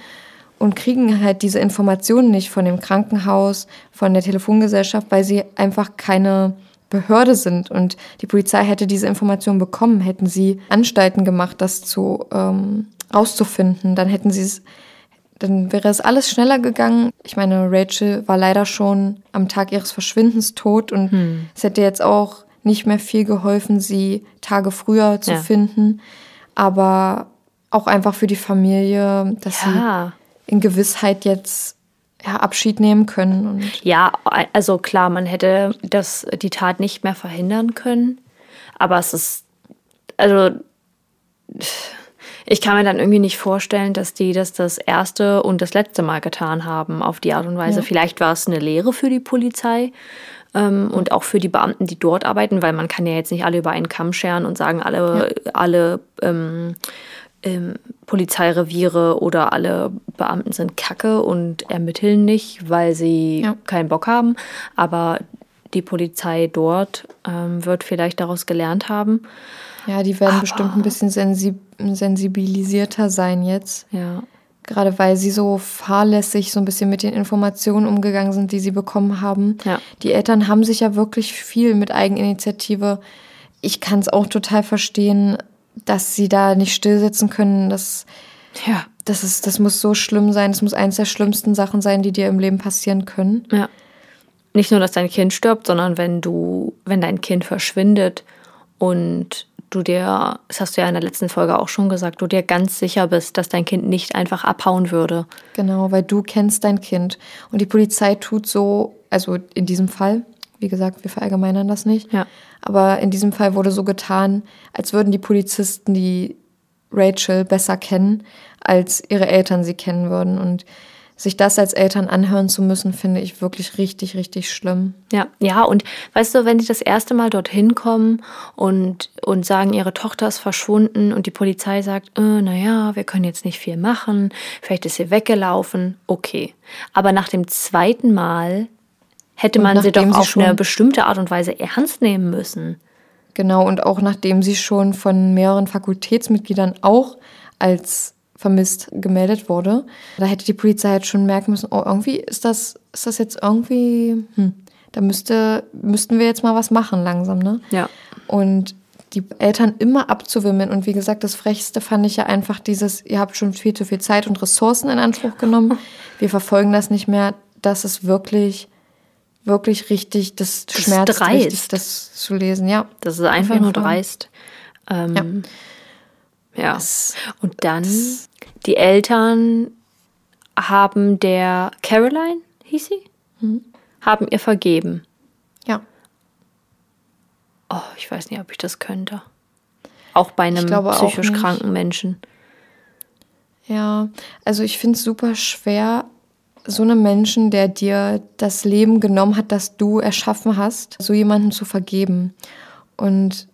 C: und kriegen halt diese Informationen nicht von dem Krankenhaus, von der Telefongesellschaft, weil sie einfach keine Behörde sind. Und die Polizei hätte diese Informationen bekommen, hätten sie Anstalten gemacht, das zu ähm, rauszufinden. Dann hätten sie es, dann wäre es alles schneller gegangen. Ich meine, Rachel war leider schon am Tag ihres Verschwindens tot und hm. es hätte jetzt auch nicht mehr viel geholfen, sie Tage früher zu ja. finden aber auch einfach für die Familie, dass ja. sie in Gewissheit jetzt ja, Abschied nehmen können. Und
B: Ja, also klar, man hätte das, die Tat nicht mehr verhindern können. Aber es ist, also ich kann mir dann irgendwie nicht vorstellen, dass die das das erste und das letzte Mal getan haben auf die Art und Weise.
C: Ja.
B: Vielleicht war es eine Lehre für die Polizei ähm, und auch für die Beamten, die dort arbeiten, weil man kann ja jetzt nicht alle über einen Kamm scheren und sagen, alle, alle ähm, ähm, Polizeireviere oder alle Beamten sind kacke und ermitteln nicht, weil sie
C: Ja.
B: keinen Bock haben. Aber die Polizei dort ähm, wird vielleicht daraus gelernt haben.
C: ja, die werden bestimmt ein bisschen sensi sensibilisierter sein jetzt.
B: Ja.
C: Gerade weil sie so fahrlässig so ein bisschen mit den Informationen umgegangen sind, die sie bekommen haben.
B: Ja.
C: Die Eltern haben sich ja wirklich viel mit Eigeninitiative. Ich kann es auch total verstehen, dass sie da nicht stillsitzen können. Das,
B: Ja.
C: das, ist, das muss so schlimm sein. Das muss eines der schlimmsten Sachen sein, die dir im Leben passieren können.
B: Ja. Nicht nur, dass dein Kind stirbt, sondern wenn du, wenn dein Kind verschwindet und du dir, das hast du ja in der letzten Folge auch schon gesagt, du dir ganz sicher bist, dass dein Kind nicht einfach abhauen würde.
C: Genau, weil du kennst dein Kind. Und die Polizei tut so, also in diesem Fall, wie gesagt, wir verallgemeinern das nicht.
B: Ja.
C: Aber in diesem Fall wurde so getan, als würden die Polizisten die Rachel besser kennen, als ihre Eltern sie kennen würden. Und sich das als Eltern anhören zu müssen, finde ich wirklich richtig, richtig schlimm.
B: Ja, ja, und weißt du, wenn die das erste Mal dorthin kommen und, und sagen, ihre Tochter ist verschwunden und die Polizei sagt, äh, naja, wir können jetzt nicht viel machen, vielleicht ist sie weggelaufen, okay. Aber nach dem zweiten Mal hätte man sie doch
C: sie
B: auf eine bestimmte Art und Weise ernst nehmen müssen.
C: Genau, und auch nachdem sie schon von mehreren Fakultätsmitgliedern auch als vermisst gemeldet wurde, da hätte die Polizei jetzt schon merken müssen, oh, irgendwie ist das, ist das jetzt irgendwie, hm, da müsste, müssten wir jetzt mal was machen langsam, ne?
B: Ja.
C: Und die Eltern immer abzuwimmeln. Und wie gesagt, das Frechste fand ich ja einfach dieses, ihr habt schon viel zu viel Zeit und Ressourcen in Anspruch genommen. Wir verfolgen das nicht mehr. Das ist wirklich, wirklich richtig, das,
B: ist
C: schmerzt
B: dreist.
C: richtig, das zu lesen. Ja,
B: Das ist einfach nur
C: Fall.
B: dreist. Ähm, ja.
C: Das-
B: Und dann, die Eltern haben der Caroline, hieß sie,
C: Mhm.
B: haben ihr vergeben.
C: ja.
B: Oh, ich weiß nicht, ob ich das könnte. Auch bei einem psychisch kranken Menschen.
C: Ja, also ich finde es super schwer, so einem Menschen, der dir das Leben genommen hat, das du erschaffen hast, so jemanden zu vergeben. Und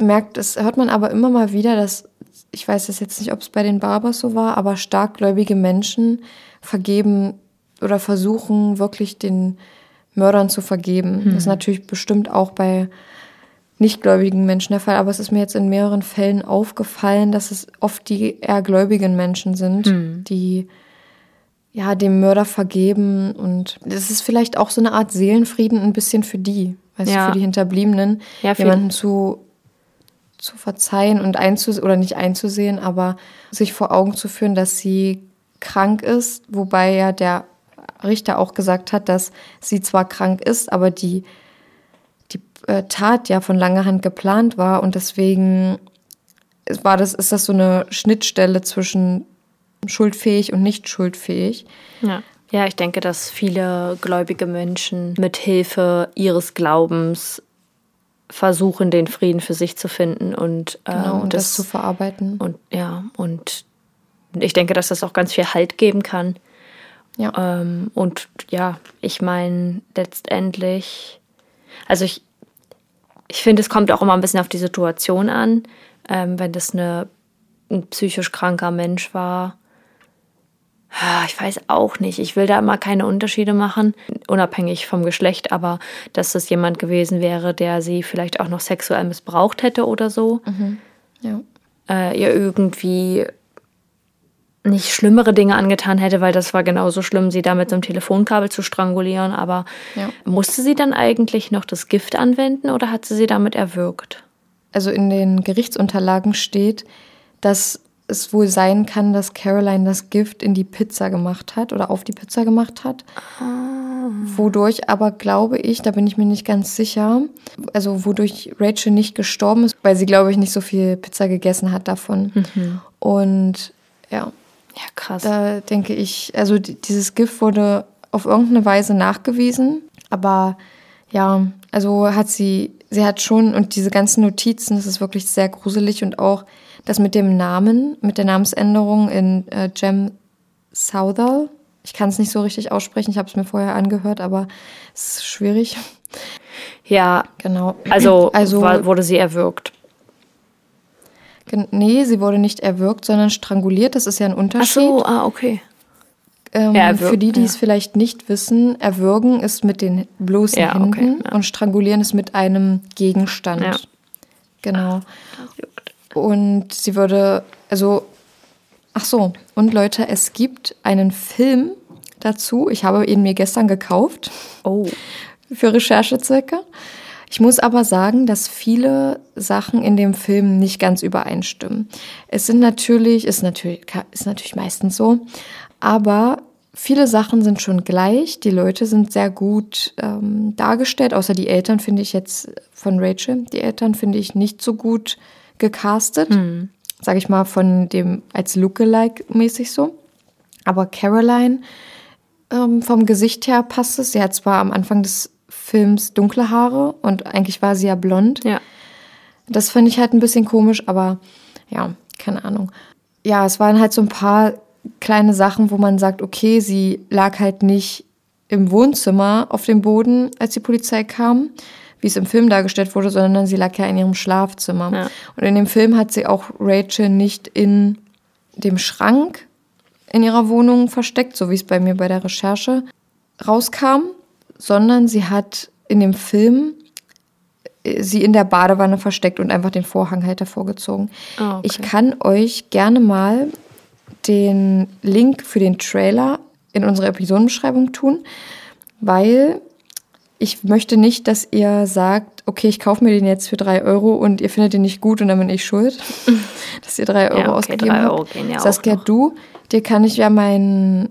C: merkt, das hört man aber immer mal wieder, dass, ich weiß es jetzt nicht, ob es bei den Barbers so war, aber starkgläubige Menschen vergeben oder versuchen wirklich den Mördern zu vergeben. Das ist natürlich bestimmt auch bei nichtgläubigen Menschen der Fall, aber es ist mir jetzt in mehreren Fällen aufgefallen, dass es oft die eher gläubigen Menschen sind, die ja dem Mörder vergeben und das ist vielleicht auch so eine Art Seelenfrieden ein bisschen für die, weißt
B: Ja.
C: du, für die Hinterbliebenen,
B: Ja,
C: jemanden zu zu verzeihen und einzusehen oder nicht einzusehen, aber sich vor Augen zu führen, dass sie krank ist, wobei ja der Richter auch gesagt hat, dass sie zwar krank ist, aber die die äh, Tat ja von langer Hand geplant war und deswegen war das, ist das so eine Schnittstelle zwischen schuldfähig und nicht schuldfähig.
B: Ja. Ja, ich denke, dass viele gläubige Menschen mit Hilfe ihres Glaubens versuchen, den Frieden für sich zu finden und, ähm,
C: Genau, und das, zu verarbeiten.
B: und ja, und ich denke, dass das auch ganz viel Halt geben kann.
C: Ja.
B: Ähm, und ja, ich meine, letztendlich, also ich, ich finde, es kommt auch immer ein bisschen auf die Situation an. Ähm, wenn das eine, ein psychisch kranker Mensch war, ich weiß auch nicht. Ich will da immer keine Unterschiede machen, unabhängig vom Geschlecht, aber dass das jemand gewesen wäre, der sie vielleicht auch noch sexuell missbraucht hätte oder so,
C: Ja.
B: äh, ihr irgendwie nicht schlimmere Dinge angetan hätte, weil das war genauso schlimm, sie da mit so einem Telefonkabel zu strangulieren. Aber
C: Ja.
B: musste sie dann eigentlich noch das Gift anwenden oder hat sie sie damit erwürgt?
C: Also in den Gerichtsunterlagen steht, dass es wohl sein kann, dass Caroline das Gift in die Pizza gemacht hat oder auf die Pizza gemacht hat. Wodurch aber glaube ich, da bin ich mir nicht ganz sicher, also wodurch Rachel nicht gestorben ist, weil sie glaube ich nicht so viel Pizza gegessen hat davon. Und ja,
B: Ja, krass.
C: Da denke ich, also die- dieses GIF wurde auf irgendeine Weise nachgewiesen, aber ja, also hat sie, sie hat schon, und diese ganzen Notizen, das ist wirklich sehr gruselig und auch das mit dem Namen, mit der Namensänderung in äh, Jem Southall. Ich kann es nicht so richtig aussprechen, ich habe es mir vorher angehört, aber es ist schwierig.
B: ja,
C: Genau.
B: also,
C: also
B: war, wurde sie erwürgt.
C: nee, sie wurde nicht erwürgt, sondern stranguliert. Das ist ja ein
B: Ach
C: Unterschied.
B: so, ah, okay.
C: Ähm,
B: Ja,
C: für die, die
B: ja.
C: es vielleicht nicht wissen, erwürgen ist mit den bloßen
B: Ja,
C: Händen
B: okay,
C: und strangulieren ist mit einem Gegenstand.
B: Ja.
C: Genau. Und sie würde, also, ach so, und Leute, es gibt einen Film dazu. Ich habe ihn mir gestern gekauft
B: Oh.
C: für Recherchezwecke. Ich muss aber sagen, dass viele Sachen in dem Film nicht ganz übereinstimmen. Es sind natürlich, ist natürlich, ist natürlich meistens so, aber viele Sachen sind schon gleich. Die Leute sind sehr gut ähm, dargestellt, außer die Eltern finde ich jetzt von Rachel. Die Eltern finde ich nicht so gut gecastet, sage ich mal von dem als Lookalike mäßig so. Aber Caroline ähm, vom Gesicht her passt es. Sie hat zwar am Anfang des Films dunkle Haare und eigentlich war sie ja blond.
B: Ja.
C: Das finde ich halt ein bisschen komisch, aber ja, keine Ahnung. Ja, es waren halt so ein paar kleine Sachen, wo man sagt, okay, sie lag halt nicht im Wohnzimmer auf dem Boden, als die Polizei kam, wie es im Film dargestellt wurde, sondern sie lag ja in ihrem Schlafzimmer.
B: Ja.
C: Und in dem Film hat sie auch Rachel nicht in dem Schrank in ihrer Wohnung versteckt, so wie es bei mir bei der Recherche rauskam, sondern sie hat in dem Film äh, sie in der Badewanne versteckt und einfach den Vorhang halt davor gezogen.
B: Ah, okay.
C: Ich kann euch gerne mal den Link für den Trailer in unsere Episodenbeschreibung tun, weil ich möchte nicht, dass ihr sagt, okay, ich kaufe mir den jetzt für drei Euro und ihr findet den nicht gut und dann bin ich schuld, dass ihr drei Euro
B: okay,
C: ausgegeben
B: drei
C: habt.
B: Euro gehen ja
C: Saskia, du, dir kann ich ja mein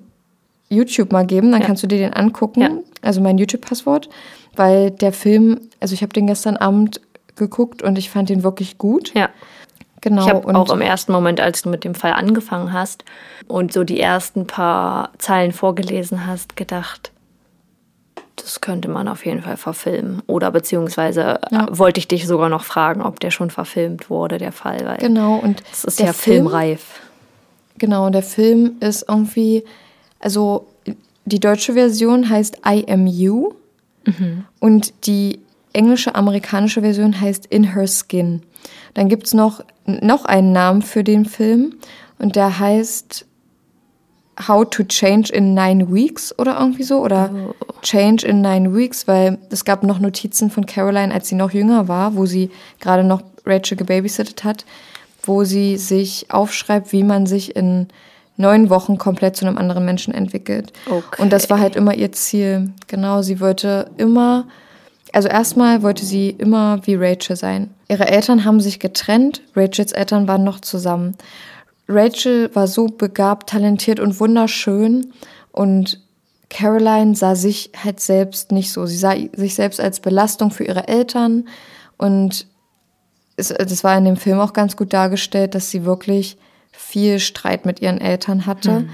C: YouTube mal geben, dann kannst du dir den angucken,
B: Ja.
C: also mein YouTube-Passwort, weil der Film, also ich habe den gestern Abend geguckt und ich fand den wirklich gut.
B: Ja.
C: Genau.
B: Ich habe auch im ersten Moment, als du mit dem Fall angefangen hast und so die ersten paar Zeilen vorgelesen hast, gedacht, das könnte man auf jeden Fall verfilmen. Oder beziehungsweise
C: Ja.
B: äh, wollte ich dich sogar noch fragen, ob der schon verfilmt wurde, der Fall. Weil
C: genau und
B: Das ist
C: der
B: ja
C: Film,
B: filmreif.
C: Genau, der Film ist irgendwie, also die deutsche Version heißt I Am You und die englische, amerikanische Version heißt In Her Skin. Dann gibt's noch, noch einen Namen für den Film und der heißt How to Change in Nine Weeks oder irgendwie so oder Change in Nine Weeks, weil es gab noch Notizen von Caroline, als sie noch jünger war, wo sie gerade noch Rachel gebabysittet hat, wo sie sich aufschreibt, wie man sich in neun Wochen komplett zu einem anderen Menschen entwickelt.
B: Okay.
C: Und das war halt immer ihr Ziel. Genau, sie wollte immer, also erstmal wollte sie immer wie Rachel sein. Ihre Eltern haben sich getrennt, Rachels Eltern waren noch zusammen. Rachel war so begabt, talentiert und wunderschön. Und Caroline sah sich halt selbst nicht so. Sie sah sich selbst als Belastung für ihre Eltern. Und es, das war in dem Film auch ganz gut dargestellt, dass sie wirklich viel Streit mit ihren Eltern hatte,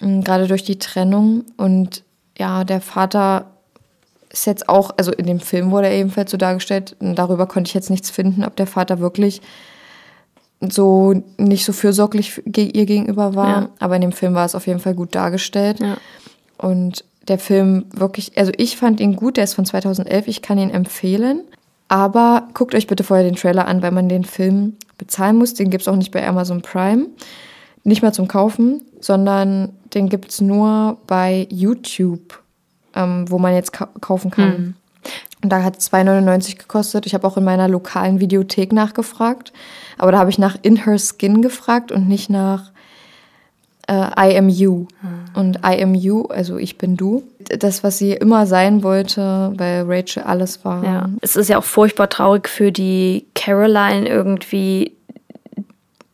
C: ähm, gerade durch die Trennung. Und ja, der Vater ist jetzt auch, also in dem Film wurde er ebenfalls so dargestellt, und darüber konnte ich jetzt nichts finden, ob der Vater wirklich so nicht so fürsorglich ihr gegenüber war.
B: Ja.
C: Aber in dem Film war es auf jeden Fall gut dargestellt.
B: Ja.
C: Und der Film wirklich, also ich fand ihn gut, der ist von 2011, ich kann ihn empfehlen. Aber guckt euch bitte vorher den Trailer an, weil man den Film bezahlen muss. Den gibt's auch nicht bei Amazon Prime. Nicht mal zum Kaufen, sondern den gibt's nur bei YouTube, ähm, wo man jetzt ka kaufen kann. Und da hat es 2,99 gekostet. Ich habe auch in meiner lokalen Videothek nachgefragt. Aber da habe ich nach In Her Skin gefragt und nicht nach äh, I Am You. Und I Am You, also ich bin du. Das, was sie immer sein wollte, weil Rachel alles war.
B: Ja. Es ist ja auch furchtbar traurig für die Caroline irgendwie,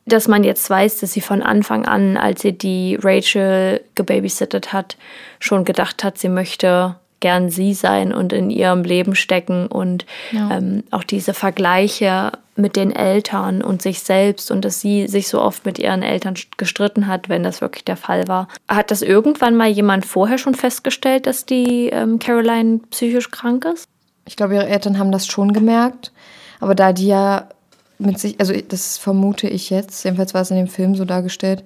B: dass man jetzt weiß, dass sie von Anfang an, als sie die Rachel gebabysittet hat, schon gedacht hat, sie möchte gern sie sein und in ihrem Leben stecken und
C: Ja.
B: ähm, auch diese Vergleiche mit den Eltern und sich selbst und dass sie sich so oft mit ihren Eltern gestritten hat, wenn das wirklich der Fall war. Hat das irgendwann mal jemand vorher schon festgestellt, dass die ähm, Caroline psychisch krank ist?
C: Ich glaube, ihre Eltern haben das schon gemerkt. Aber da die ja mit sich, also das vermute ich jetzt, jedenfalls war es in dem Film so dargestellt,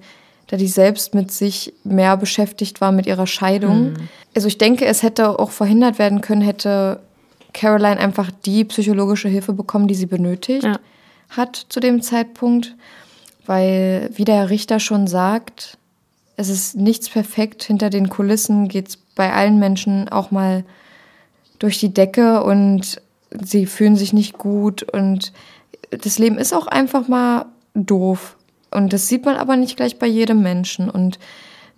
C: da die selbst mit sich mehr beschäftigt war mit ihrer Scheidung. Also ich denke, es hätte auch verhindert werden können, hätte Caroline einfach die psychologische Hilfe bekommen, die sie benötigt
B: Ja.
C: hat zu dem Zeitpunkt. Weil, wie der Richter schon sagt, es ist nichts perfekt. Hinter den Kulissen geht es bei allen Menschen auch mal durch die Decke und sie fühlen sich nicht gut und das Leben ist auch einfach mal doof. Und das sieht man aber nicht gleich bei jedem Menschen. Und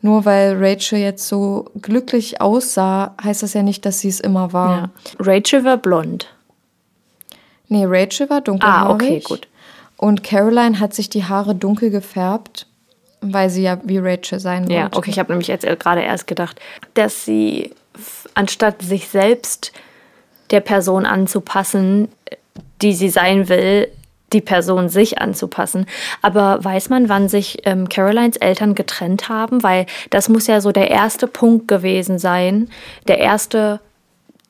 C: nur weil Rachel jetzt so glücklich aussah, heißt das ja nicht, dass sie es immer war.
B: Ja. Rachel war blond.
C: Nee, Rachel war dunkelhaarig.
B: Ah, okay, gut.
C: Und Caroline hat sich die Haare dunkel gefärbt, weil sie ja wie Rachel sein wollte.
B: Ja, okay, ich habe nämlich jetzt gerade erst gedacht, dass sie anstatt sich selbst der Person anzupassen, die sie sein will, die Person sich anzupassen. Aber weiß man, wann sich ähm, Carolines Eltern getrennt haben? Weil das muss ja so der erste Punkt gewesen sein, der erste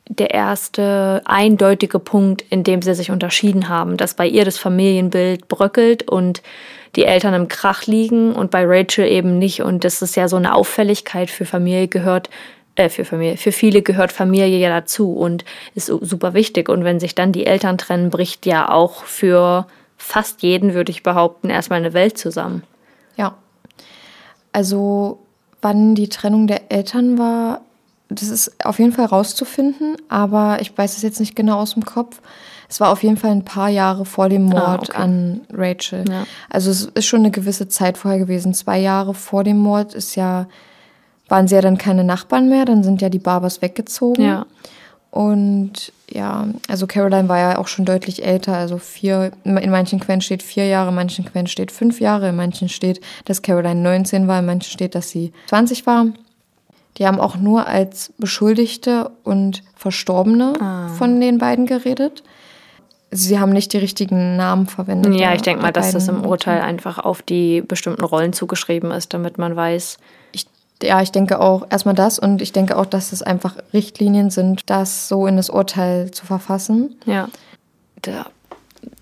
B: der erste eindeutige Punkt, in dem sie sich unterschieden haben, dass bei ihr das Familienbild bröckelt und die Eltern im Krach liegen und bei Rachel eben nicht. Und das ist ja so eine Auffälligkeit für Familie gehört, äh, für Familie, für viele gehört Familie ja dazu und ist su- super wichtig. Und wenn sich dann die Eltern trennen, bricht ja auch für fast jeden, würde ich behaupten, erstmal eine Welt zusammen.
C: Ja. Also, wann die Trennung der Eltern war, das ist auf jeden Fall rauszufinden, aber ich weiß es jetzt nicht genau aus dem Kopf. Es war auf jeden Fall ein paar Jahre vor dem Mord
B: Ah, okay.
C: an Rachel.
B: Ja.
C: Also es ist schon eine gewisse Zeit vorher gewesen. Zwei Jahre vor dem Mord ist ja, waren sie ja dann keine Nachbarn mehr, dann sind ja die Barbers weggezogen.
B: Ja.
C: Und ja, also Caroline war ja auch schon deutlich älter, also vier, in manchen Quellen steht vier Jahre, in manchen Quellen steht fünf Jahre, in manchen steht, dass Caroline 19 war, in manchen steht, dass sie 20 war. Die haben auch nur als Beschuldigte und Verstorbene von den beiden geredet. Sie haben nicht die richtigen Namen verwendet.
B: Ja, ich denke mal, dass das im. Urteil einfach auf die bestimmten Rollen zugeschrieben ist, damit man weiß,
C: ja, ich denke auch erstmal das und ich denke auch, dass es einfach Richtlinien sind, das so in das Urteil zu verfassen.
B: ja. Da,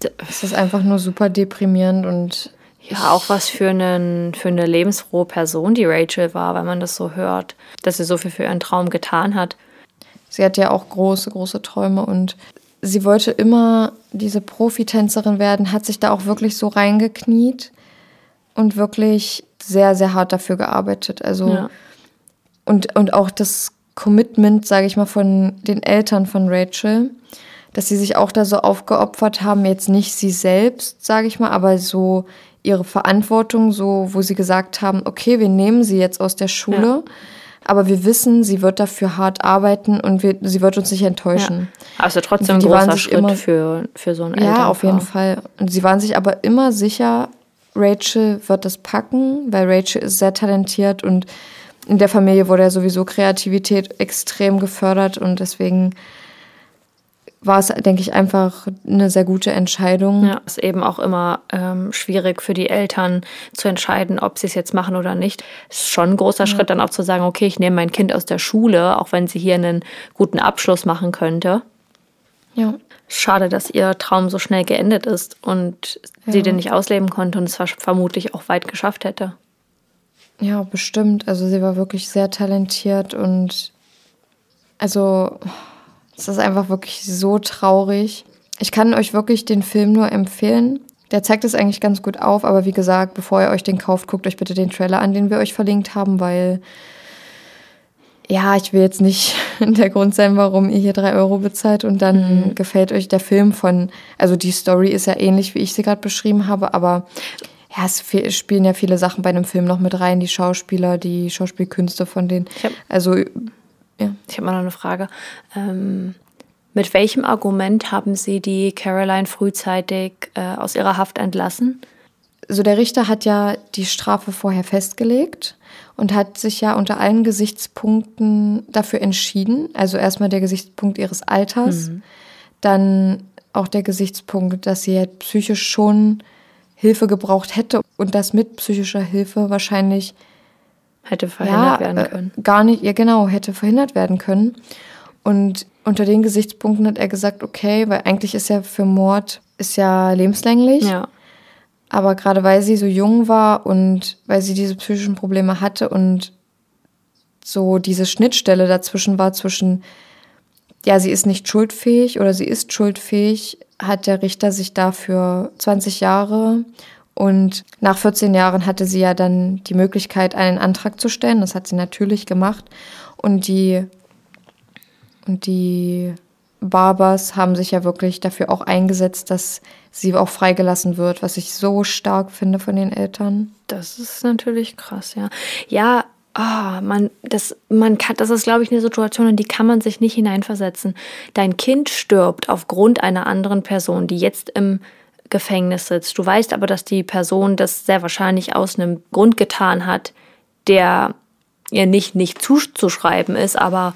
B: da,
C: Es ist einfach nur super deprimierend und
B: ja, auch was für, einen, für eine lebensfrohe Person die Rachel war, wenn man das so hört, dass sie so viel für ihren Traum getan hat.
C: sie hat ja auch große, große Träume und sie wollte immer diese Profitänzerin werden, hat sich da auch wirklich so reingekniet und wirklich sehr, sehr hart dafür gearbeitet. Also
B: Ja.
C: und, und auch das Commitment, sage ich mal, von den Eltern von Rachel, dass sie sich auch da so aufgeopfert haben, jetzt nicht sie selbst, sage ich mal, aber so ihre Verantwortung, so wo sie gesagt haben, okay, wir nehmen sie jetzt aus der Schule, aber wir wissen, sie wird dafür hart arbeiten und wir, sie wird uns nicht enttäuschen.
B: Also trotzdem ein großer Schritt
C: immer-
B: für, für so ein
C: Ja, auf jeden
B: Elternpaar.
C: Fall. Und sie waren sich aber immer sicher, Rachel wird das packen, weil Rachel ist sehr talentiert und in der Familie wurde ja sowieso Kreativität extrem gefördert und deswegen war es, denke ich, einfach eine sehr gute Entscheidung.
B: Ja, ist eben auch immer ähm, schwierig für die Eltern zu entscheiden, ob sie es jetzt machen oder nicht. Es ist schon ein großer Schritt, dann auch zu sagen, okay, ich nehme mein Kind aus der Schule, auch wenn sie hier einen guten Abschluss machen könnte.
C: Ja.
B: Schade, dass ihr Traum so schnell geendet ist und sie den nicht ausleben konnte und es vermutlich auch weit geschafft hätte.
C: Ja, bestimmt. Also sie war wirklich sehr talentiert und also es ist einfach wirklich so traurig. Ich kann euch wirklich den Film nur empfehlen. Der zeigt es eigentlich ganz gut auf, aber wie gesagt, bevor ihr euch den kauft, guckt euch bitte den Trailer an, den wir euch verlinkt haben, weil ja, ich will jetzt nicht der Grund sein, warum ihr hier drei Euro bezahlt und dann gefällt euch der Film von, also die Story ist ja ähnlich, wie ich sie gerade beschrieben habe, aber ja, es spielen ja viele Sachen bei einem Film noch mit rein, die Schauspieler, die Schauspielkünste von denen.
B: Ich hab-
C: Also, ja.
B: Ich habe mal noch eine Frage. Ähm, mit welchem Argument haben Sie die Caroline frühzeitig äh, aus ihrer Haft entlassen?
C: also der Richter hat ja die Strafe vorher festgelegt und hat sich ja unter allen Gesichtspunkten dafür entschieden. Also erstmal der Gesichtspunkt ihres Alters, mhm. dann auch der Gesichtspunkt, dass sie halt psychisch schon Hilfe gebraucht hätte und das mit psychischer Hilfe wahrscheinlich
B: hätte verhindert ja, werden äh, können.
C: Gar nicht, ja genau, hätte verhindert werden können. Und unter den Gesichtspunkten hat er gesagt, okay, weil eigentlich ist ja für Mord ist ja lebenslänglich.
B: Ja.
C: Aber gerade weil sie so jung war und weil sie diese psychischen Probleme hatte und so diese Schnittstelle dazwischen war zwischen, ja, sie ist nicht schuldfähig oder sie ist schuldfähig, hat der Richter sich dafür 20 Jahre und nach 14 Jahren hatte sie ja dann die Möglichkeit, einen Antrag zu stellen. Das hat sie natürlich gemacht. Und die, und die Barbers haben sich ja wirklich dafür auch eingesetzt, dass sie auch freigelassen wird, was ich so stark finde von den Eltern.
B: Das ist natürlich krass, ja. Ja, oh, man, das, man kann, das ist, glaube ich, eine Situation, in die kann man sich nicht hineinversetzen. Dein Kind stirbt aufgrund einer anderen Person, die jetzt im Gefängnis sitzt. Du weißt aber, dass die Person das sehr wahrscheinlich aus einem Grund getan hat, der ihr nicht, nicht zuzuschreiben ist, aber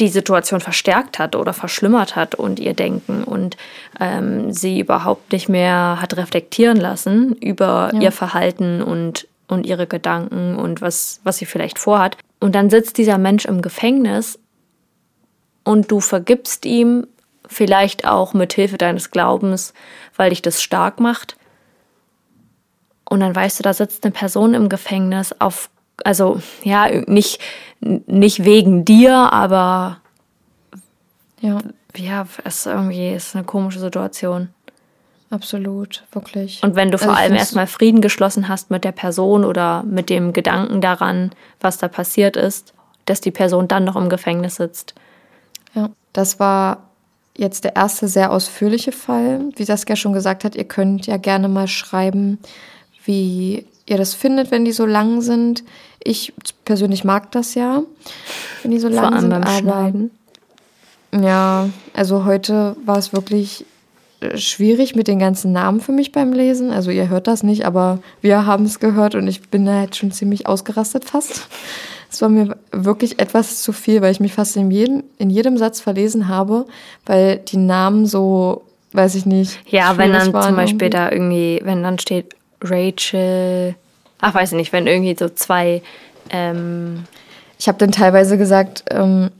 B: die Situation verstärkt hat oder verschlimmert hat und ihr Denken und ähm, sie überhaupt nicht mehr hat reflektieren lassen über ja. ihr Verhalten und, und ihre Gedanken und was, was sie vielleicht vorhat. Und dann sitzt dieser Mensch im Gefängnis und du vergibst ihm vielleicht auch mit Hilfe deines Glaubens, weil dich das stark macht. Und dann weißt du, da sitzt eine Person im Gefängnis auf also ja, nicht, nicht wegen dir, aber
C: ja,
B: ja, es ist irgendwie ist eine komische Situation.
C: Absolut, wirklich.
B: Und wenn du vor also allem erstmal Frieden geschlossen hast mit der Person oder mit dem Gedanken daran, was da passiert ist, dass die Person dann noch im Gefängnis sitzt.
C: Ja, das war jetzt der erste sehr ausführliche Fall. Wie Saskia schon gesagt hat, ihr könnt ja gerne mal schreiben, wie ihr das findet, wenn die so lang sind. Ich persönlich mag das ja, wenn die so lang Vor sind. Aber Schneiden. Ja, also heute war es wirklich äh, schwierig mit den ganzen Namen für mich beim Lesen. Also ihr hört das nicht, aber wir haben es gehört und ich bin da jetzt schon ziemlich ausgerastet fast. Es war mir wirklich etwas zu viel, weil ich mich fast in jedem, in jedem Satz verlesen habe, weil die Namen so, weiß ich nicht.
B: Ja, wenn dann zum Beispiel irgendwie. da irgendwie, wenn dann steht Rachel, ach weiß ich nicht, wenn irgendwie so zwei. Ähm
C: ich habe dann teilweise gesagt, ähm,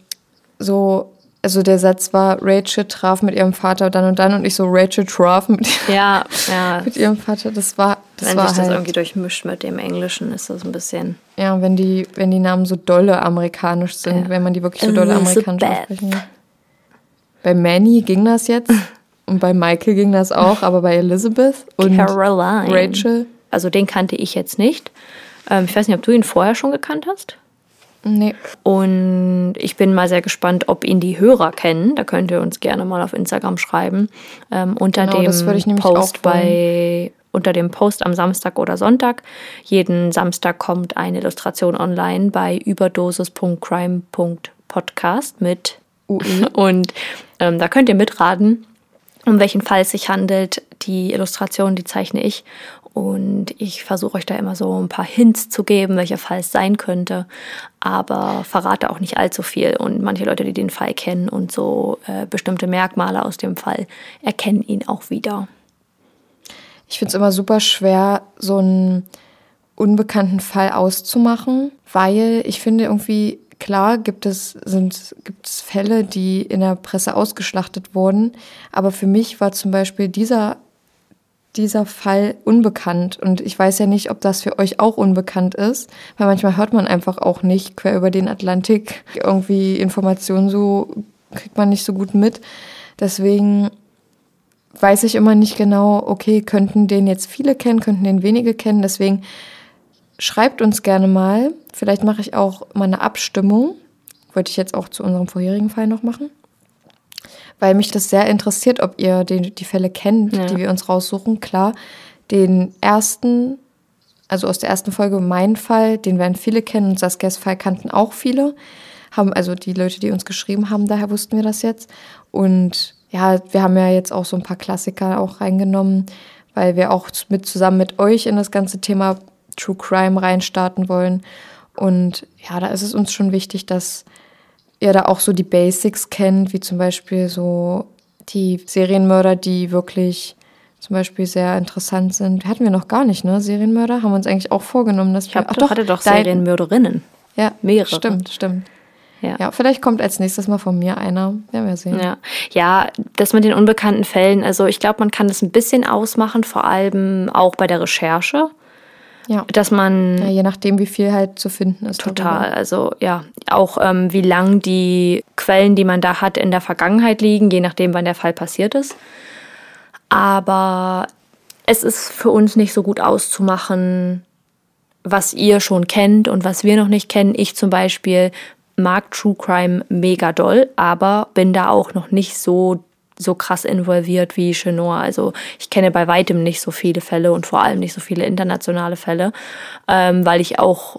C: so, also der Satz war, Rachel traf mit ihrem Vater dann und dann und ich so, Rachel traf mit,
B: ja, ja.
C: mit ihrem Vater. Das war, das
B: wenn
C: war
B: sich
C: halt,
B: das irgendwie durchmischt mit dem Englischen, ist das ein bisschen.
C: Ja, wenn die, wenn die Namen so dolle amerikanisch sind, ja. wenn man die wirklich so dolle amerikanisch aussprechen. Bei Manny ging das jetzt. Und bei Michael ging das auch, aber bei Elizabeth und
B: Caroline.
C: Rachel.
B: Also den kannte ich jetzt nicht. Ähm, ich weiß nicht, ob du ihn vorher schon gekannt hast.
C: Nee.
B: Und ich bin mal sehr gespannt, ob ihn die Hörer kennen. Da könnt ihr uns gerne mal auf Instagram schreiben. Ähm, unter genau, dem Post bei unter dem Post am Samstag oder Sonntag. Jeden Samstag kommt eine Illustration online bei überdosis.crime.podcast mit UE. Und ähm, da könnt ihr mitraten, um welchen Fall es sich handelt. Die Illustration, die zeichne ich. Und ich versuche euch da immer so ein paar Hints zu geben, welcher Fall es sein könnte, aber verrate auch nicht allzu viel. Und manche Leute, die den Fall kennen und so äh, bestimmte Merkmale aus dem Fall, erkennen ihn auch wieder.
C: Ich finde es immer super schwer, so einen unbekannten Fall auszumachen, weil ich finde irgendwie, klar gibt es, sind, gibt es Fälle, die in der Presse ausgeschlachtet wurden, aber für mich war zum Beispiel dieser dieser Fall unbekannt. Und ich weiß ja nicht, ob das für euch auch unbekannt ist, weil manchmal hört man einfach auch nicht quer über den Atlantik irgendwie Informationen so, kriegt man nicht so gut mit. Deswegen weiß ich immer nicht genau, okay, könnten den jetzt viele kennen, könnten den wenige kennen. Deswegen schreibt uns gerne mal. Vielleicht mache ich auch mal eine Abstimmung. Wollte ich jetzt auch zu unserem vorherigen Fall noch machen weil mich das sehr interessiert, ob ihr den, die Fälle kennt, ja. die wir uns raussuchen. Klar, den ersten, also aus der ersten Folge, mein Fall, den werden viele kennen und Saskias Fall kannten auch viele. Haben, also die Leute, die uns geschrieben haben, daher wussten wir das jetzt. Und ja, wir haben ja jetzt auch so ein paar Klassiker auch reingenommen, weil wir auch mit zusammen mit euch in das ganze Thema True Crime reinstarten wollen. Und ja, da ist es uns schon wichtig, dass ihr da auch so die Basics kennt, wie zum Beispiel so die Serienmörder, die wirklich zum Beispiel sehr interessant sind. Hatten wir noch gar nicht, ne? Serienmörder haben wir uns eigentlich auch vorgenommen, dass
B: Ich
C: wir. Ach
B: doch, hatte doch Serienmörderinnen.
C: Ja,
B: mehrere.
C: Stimmt, stimmt.
B: Ja.
C: Ja, vielleicht kommt als nächstes mal von mir einer. Werden wir sehen.
B: Ja. ja, das mit den unbekannten Fällen, also ich glaube, man kann das ein bisschen ausmachen, vor allem auch bei der Recherche,
C: Ja.
B: dass man
C: Ja, je nachdem, wie viel halt zu finden ist.
B: Total.
C: darüber.
B: Also ja, auch ähm, wie lang die Quellen, die man da hat, in der Vergangenheit liegen, je nachdem, wann der Fall passiert ist. Aber es ist für uns nicht so gut auszumachen, was ihr schon kennt und was wir noch nicht kennen. Ich zum Beispiel mag True Crime mega doll, aber bin da auch noch nicht so so krass involviert wie Chenor. Also ich kenne bei weitem nicht so viele Fälle und vor allem nicht so viele internationale Fälle, ähm, weil ich auch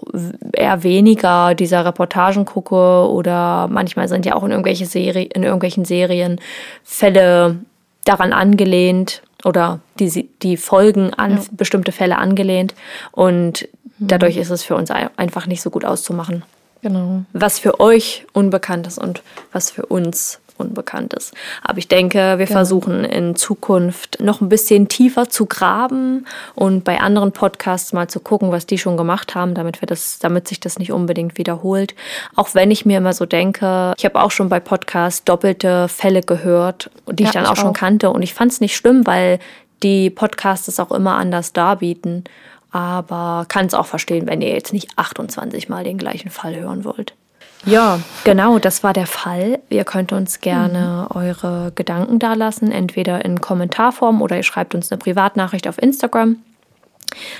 B: eher weniger dieser Reportagen gucke oder manchmal sind ja auch in, irgendwelche Serie, in irgendwelchen Serien Fälle daran angelehnt oder die, die Folgen an bestimmte Fälle angelehnt und dadurch ist es für uns ein- einfach nicht so gut auszumachen
C: Genau.
B: was für euch unbekannt ist und was für uns unbekannt ist. Aber ich denke, wir versuchen in Zukunft noch ein bisschen tiefer zu graben und bei anderen Podcasts mal zu gucken, was die schon gemacht haben, damit wir das, damit sich das nicht unbedingt wiederholt. Auch wenn ich mir immer so denke, ich habe auch schon bei Podcasts doppelte Fälle gehört, die ich
C: Ja,
B: dann
C: ich
B: auch schon
C: auch.
B: kannte und ich fand es nicht schlimm, weil die Podcasts es auch immer anders darbieten. Aber kann es auch verstehen, wenn ihr jetzt nicht 28 Mal den gleichen Fall hören wollt. Ja, genau, das war der Fall. Ihr könnt uns gerne eure Gedanken dalassen, entweder in Kommentarform oder ihr schreibt uns eine Privatnachricht auf Instagram.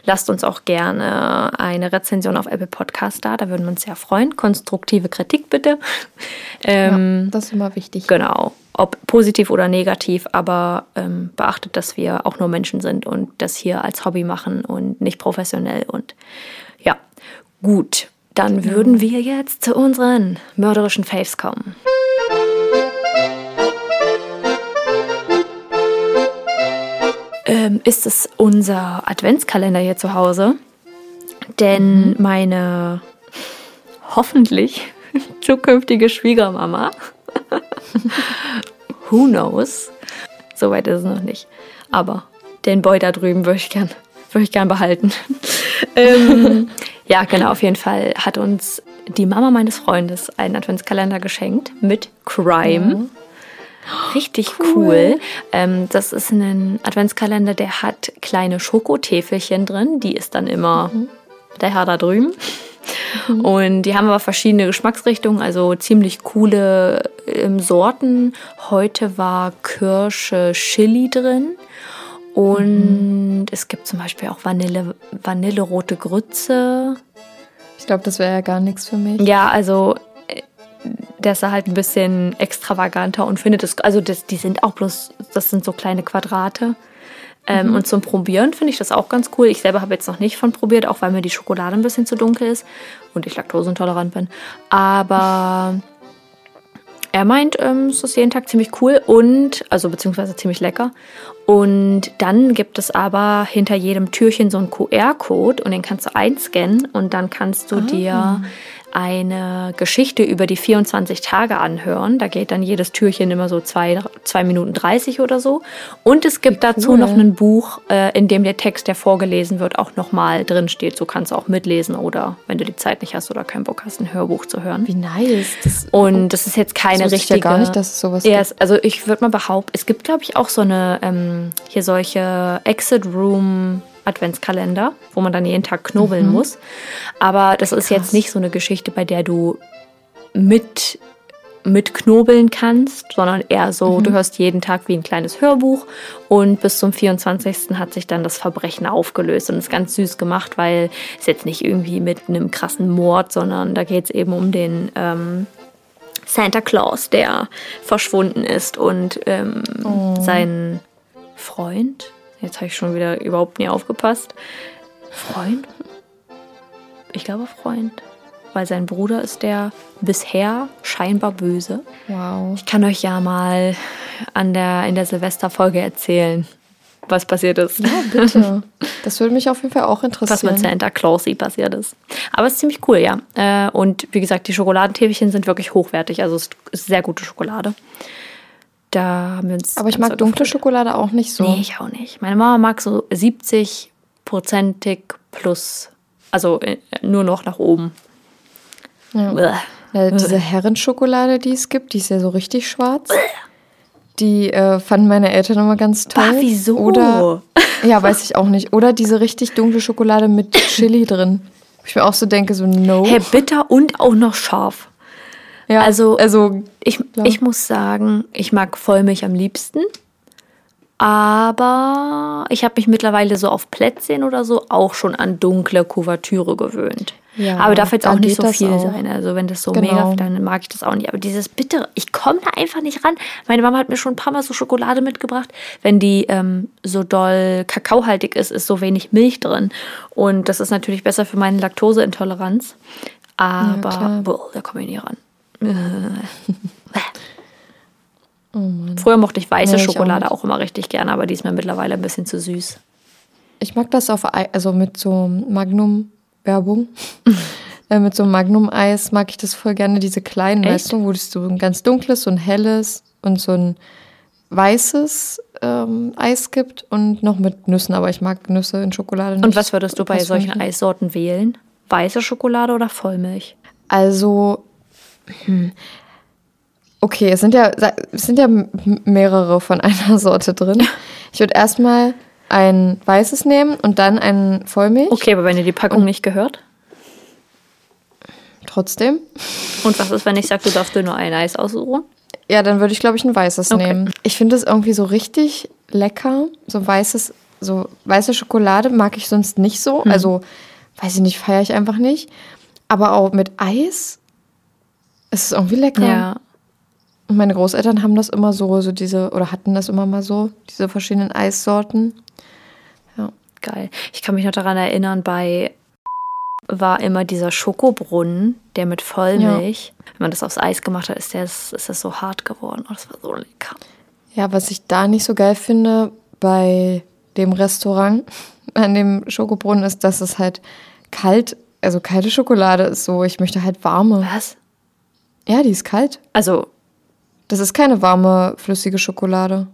B: Lasst uns auch gerne eine Rezension auf Apple Podcast da, da würden wir uns sehr freuen. Konstruktive Kritik bitte. Ähm,
C: Das ist immer wichtig.
B: Genau, ob positiv oder negativ, aber ähm, beachtet, dass wir auch nur Menschen sind und das hier als Hobby machen und nicht professionell. Und ja, gut, dann würden wir jetzt zu unseren mörderischen Faves kommen. Ähm, ist es unser Adventskalender hier zu Hause? Denn meine hoffentlich zukünftige Schwiegermama Who knows? Soweit ist es noch nicht. Aber den Boy da drüben würde ich gern, würde ich gern behalten. ähm, ja, genau, auf jeden Fall hat uns die Mama meines Freundes einen Adventskalender geschenkt mit Crime. Richtig cool. Ähm, das ist ein Adventskalender, der hat kleine Schokotäfelchen drin. Die ist dann immer der Herr da drüben. Und die haben aber verschiedene Geschmacksrichtungen, also ziemlich coole ähm, Sorten. Heute war Kirsche Chili drin. Und es gibt zum Beispiel auch Vanille, Vanillerote Grütze.
C: Ich glaube, das wäre ja gar nichts für mich.
B: Ja, also äh, der ist halt ein bisschen extravaganter und findet es, also das, die sind auch bloß, das sind so kleine Quadrate. Ähm, Und zum Probieren finde ich das auch ganz cool. Ich selber habe jetzt noch nicht von probiert, auch weil mir die Schokolade ein bisschen zu dunkel ist und ich laktoseintolerant bin. Aber er meint, ähm, es ist jeden Tag ziemlich cool und, also beziehungsweise ziemlich lecker. Und dann gibt es aber hinter jedem Türchen so einen QR-Code und den kannst du einscannen und dann kannst du dir eine Geschichte über die 24 Tage anhören. Da geht dann jedes Türchen immer so zwei, zwei Minuten 30 oder so. Und es gibt dazu
C: cool.
B: noch ein Buch, äh, in dem der Text, der vorgelesen wird, auch nochmal drin steht. So kannst du auch mitlesen oder wenn du die Zeit nicht hast oder keinen Bock hast, ein Hörbuch zu hören.
C: Wie nice. Das,
B: Und das ist jetzt keine
C: Das wusste ich ja
B: richtige.
C: gar nicht, dass es sowas gibt.
B: Also ich würde mal behaupten, es gibt, glaube ich, auch so eine ähm, hier solche Exit Room Adventskalender, wo man dann jeden Tag knobeln
C: Mhm.
B: muss. Aber das ist jetzt nicht so eine Geschichte, bei der du mit mit knobeln kannst, sondern eher so,
C: Mhm.
B: du hörst jeden Tag wie ein kleines Hörbuch und bis zum 24. hat sich dann das Verbrechen aufgelöst und ist ganz süß gemacht, weil es jetzt nicht irgendwie mit einem krassen Mord, sondern da geht es eben um den ähm, Santa Claus, der verschwunden ist und ähm, sein Freund, jetzt habe ich schon wieder überhaupt nie aufgepasst, Freund? Ich glaube Freund, weil sein Bruder ist der bisher scheinbar böse.
C: wow.
B: Ich kann euch ja mal an der, in der Silvesterfolge erzählen, was passiert ist.
C: Ja, bitte. Das würde mich auf jeden Fall auch
B: was mit
C: interessieren.
B: Santa Clausy passiert ist. Aber es ist ziemlich cool, ja. Äh, Und wie gesagt, die Schokoladentäfelchen sind wirklich hochwertig. Also es ist sehr gute Schokolade. Da haben wir uns.
C: Aber ich mag dunkle. Schokolade auch nicht so.
B: Nee, ich auch nicht. Meine Mama mag so 70-prozentig plus. Also äh, nur noch nach oben.
C: Ja.
B: Bäh.
C: Ja, diese Herrenschokolade, die es gibt, die ist ja so richtig schwarz. Die äh, fanden meine Eltern immer ganz toll.
B: Bah, wieso?
C: Oder, ja, weiß ich auch nicht. Oder diese richtig dunkle Schokolade mit Chili drin. Ich mir auch so denke, so no.
B: Hey, bitter und auch noch scharf.
C: Ja,
B: also-
C: also
B: Ich, ich muss sagen, ich mag Vollmilch am liebsten. Aber ich habe mich mittlerweile so auf Plätzchen oder so auch schon an dunkle Kuvertüre gewöhnt.
C: Ja,
B: aber darf jetzt auch nicht so viel
C: auch.
B: sein. Also wenn das so
C: Genau.
B: mega, dann mag ich das auch nicht. Aber dieses Bittere, ich komme da einfach nicht ran. Meine Mama hat mir schon ein paar Mal so Schokolade mitgebracht. Wenn die ähm, so doll kakaohaltig ist, ist so wenig Milch drin. Und das ist natürlich besser für meine Laktoseintoleranz. Aber
C: klar.
B: boah, da komme ich nie ran. Früher mochte ich weiße
C: Nee, ich auch
B: Schokolade auch, immer richtig gerne, aber die ist mir mittlerweile ein bisschen zu süß.
C: ich mag das auf Ei, also mit so Magnum-Werbung. äh, mit so Magnum-Eis mag ich das voll gerne, diese kleinen,
B: Echt?
C: weißt du, wo es so ein ganz dunkles, so ein helles und so ein weißes ähm, Eis gibt und noch mit Nüssen, aber ich mag Nüsse in Schokolade nicht.
B: Und was würdest du bei
C: Das
B: solchen Eissorten wählen? Weiße Schokolade oder Vollmilch?
C: Also, hm. okay, es sind ja, es sind ja mehrere von einer Sorte drin. Ich würde erstmal ein weißes nehmen und dann ein Vollmilch.
B: Okay, aber wenn ihr die Packung nicht gehört?
C: Trotzdem.
B: Und was ist, wenn ich sage, du darfst dir nur ein Eis aussuchen?
C: Ja, dann würde ich, glaube ich, ein weißes
B: Okay.
C: nehmen. Ich finde es irgendwie so richtig lecker. So weißes, so weiße Schokolade mag ich sonst nicht so.
B: Hm.
C: Also, weiß ich nicht, feiere ich einfach nicht. Aber auch mit Eis ist es irgendwie lecker.
B: Ja.
C: Und meine Großeltern haben das immer so, so diese, oder hatten das immer mal so, diese verschiedenen Eissorten. Ja.
B: Geil. Ich kann mich noch daran erinnern, bei war immer dieser Schokobrunnen, der mit Vollmilch, wenn man das aufs Eis gemacht hat, ist, der, ist das so hart geworden. Oh, das war so lecker.
C: Ja, was ich da nicht so geil finde bei dem Restaurant an dem Schokobrunnen ist, dass es halt kalt, also kalte Schokolade ist so. Ich möchte halt warme.
B: Was?
C: Ja, die ist kalt.
B: Also,
C: Das ist keine warme, flüssige Schokolade.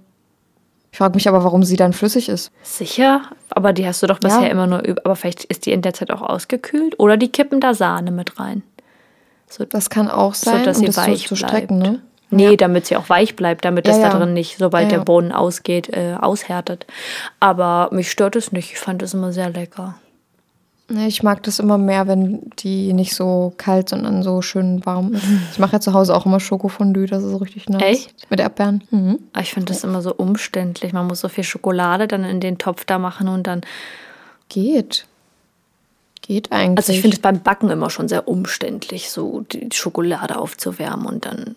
C: Ich frage mich aber, warum sie dann flüssig ist.
B: sicher? Aber die hast du doch bisher
C: Ja.
B: immer nur üb. Aber vielleicht ist die in der Zeit auch ausgekühlt. Oder die kippen da Sahne mit rein.
C: Das kann auch sein,
B: dass
C: um
B: sie
C: das so
B: weich
C: zu strecken,
B: bleibt.
C: ne?
B: Nee, damit sie auch weich bleibt, damit
C: Ja,
B: das da
C: ja.
B: drin nicht, sobald
C: Ja,
B: der
C: ja.
B: Boden ausgeht, äh, aushärtet. Aber mich stört es nicht. Ich fand es immer sehr lecker.
C: Nee, ich mag das immer mehr, wenn die nicht so kalt, sondern so schön warm ist. Ich mache ja zu Hause auch immer Schokofondue, das ist so richtig nice.
B: Echt?
C: Mit Erdbeeren. Mhm.
B: Aber Ich finde das immer so umständlich. Man muss so viel Schokolade dann in den Topf da machen und dann.
C: Geht. Geht eigentlich.
B: Also ich finde es beim Backen immer schon sehr umständlich, so die Schokolade aufzuwärmen und dann.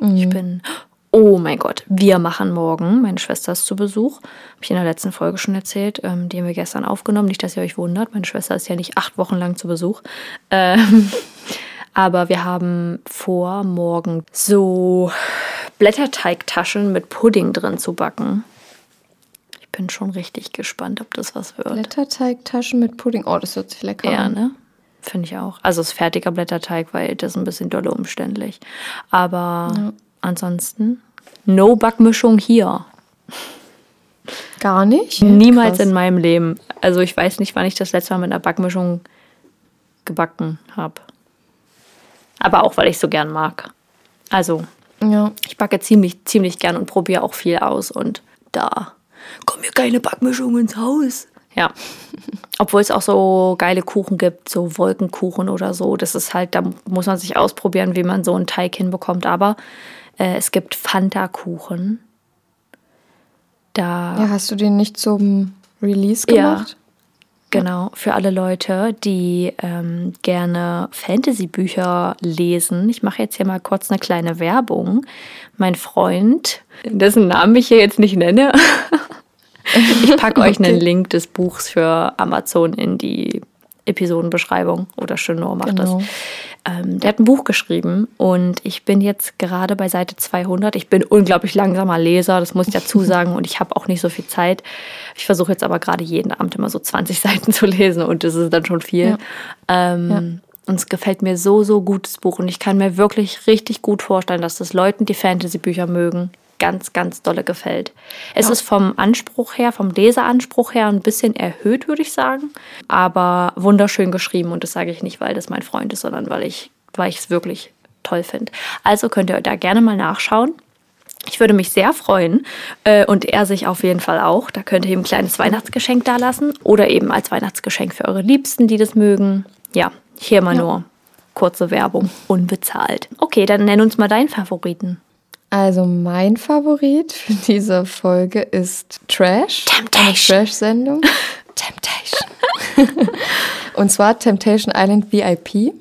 B: Ich bin. Oh mein Gott, wir machen morgen, meine Schwester ist zu Besuch, habe ich in der letzten Folge schon erzählt, ähm, die haben wir gestern aufgenommen, nicht, dass ihr euch wundert, meine Schwester ist ja nicht acht Wochen lang zu Besuch. Ähm, aber wir haben vor, morgen so Blätterteigtaschen mit Pudding drin zu backen. Ich bin schon richtig gespannt, ob das was wird.
C: Blätterteigtaschen mit Pudding. Oh, das hört sich lecker
B: Ja,
C: an.
B: ne? Finde ich auch. Also es ist fertiger Blätterteig, weil das ist ein bisschen dolle umständlich. Aber ansonsten, no Backmischung hier.
C: Gar nicht?
B: Niemals
C: Krass.
B: in meinem Leben. Also ich weiß nicht, wann ich das letzte Mal mit einer Backmischung gebacken habe. Aber auch, weil ich so gern mag. Also
C: Ja.
B: ich backe ziemlich, ziemlich gern und probiere auch viel aus. Und da kommt mir keine Backmischung ins Haus. Ja. Obwohl es auch so geile Kuchen gibt, so Wolkenkuchen oder so. Das ist halt, da muss man sich ausprobieren, wie man so einen Teig hinbekommt. Aber äh, es gibt Fanta-Kuchen. Da
C: Ja, hast du den nicht zum Release
B: Ja.
C: gemacht?
B: Genau, für alle Leute, die ähm, gerne Fantasy-Bücher lesen. Ich mache jetzt hier mal kurz eine kleine Werbung. Mein Freund, dessen Namen ich hier jetzt nicht nenne, ich packe euch einen Link des Buchs für Amazon in die Episodenbeschreibung oder Chenor macht
C: Genau.
B: das. Ähm, der hat ein Buch geschrieben und ich bin jetzt gerade bei Seite 200. Ich bin unglaublich langsamer Leser, das muss ich dazu sagen und ich habe auch nicht so viel Zeit. Ich versuche jetzt aber gerade jeden Abend immer so 20 Seiten zu lesen und das ist dann schon viel. Ähm, Und es gefällt mir so, so gut, das Buch. Und ich kann mir wirklich richtig gut vorstellen, dass das Leuten, die Fantasy-Bücher mögen, ganz, ganz dolle gefällt. Es ist vom Anspruch her, vom Leseranspruch her ein bisschen erhöht, würde ich sagen. Aber wunderschön geschrieben. Und das sage ich nicht, weil das mein Freund ist, sondern weil ich weil ich es wirklich toll finde. Also könnt ihr da gerne mal nachschauen. Ich würde mich sehr freuen äh, und er sich auf jeden Fall auch. Da könnt ihr ihm ein kleines Weihnachtsgeschenk dalassen oder eben als Weihnachtsgeschenk für eure Liebsten, die das mögen. Ja, hier mal nur kurze Werbung, unbezahlt. Okay, dann nenn uns mal deinen Favoriten.
C: Also mein Favorit für diese Folge ist Trash.
B: Temptation.
C: Eine Trash-Sendung. Temptation. Und zwar Temptation Island VIP.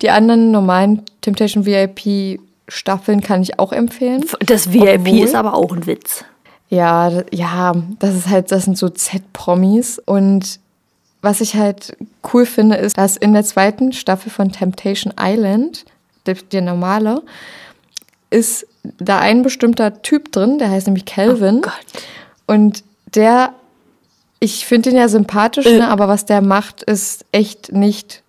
C: Die anderen normalen Temptation VIP Staffeln kann ich auch empfehlen.
B: Das VIP
C: Obwohl-
B: ist aber auch ein Witz.
C: Ja, ja, das ist halt, das sind so Z-Promis. Und was ich halt cool finde, ist, dass in der zweiten Staffel von Temptation Island, der, der normale, ist da ein bestimmter Typ drin, der heißt nämlich Calvin.
B: Oh.
C: Und der, ich finde ihn ja sympathisch,
B: Äh.
C: ne, aber was der macht, ist echt nicht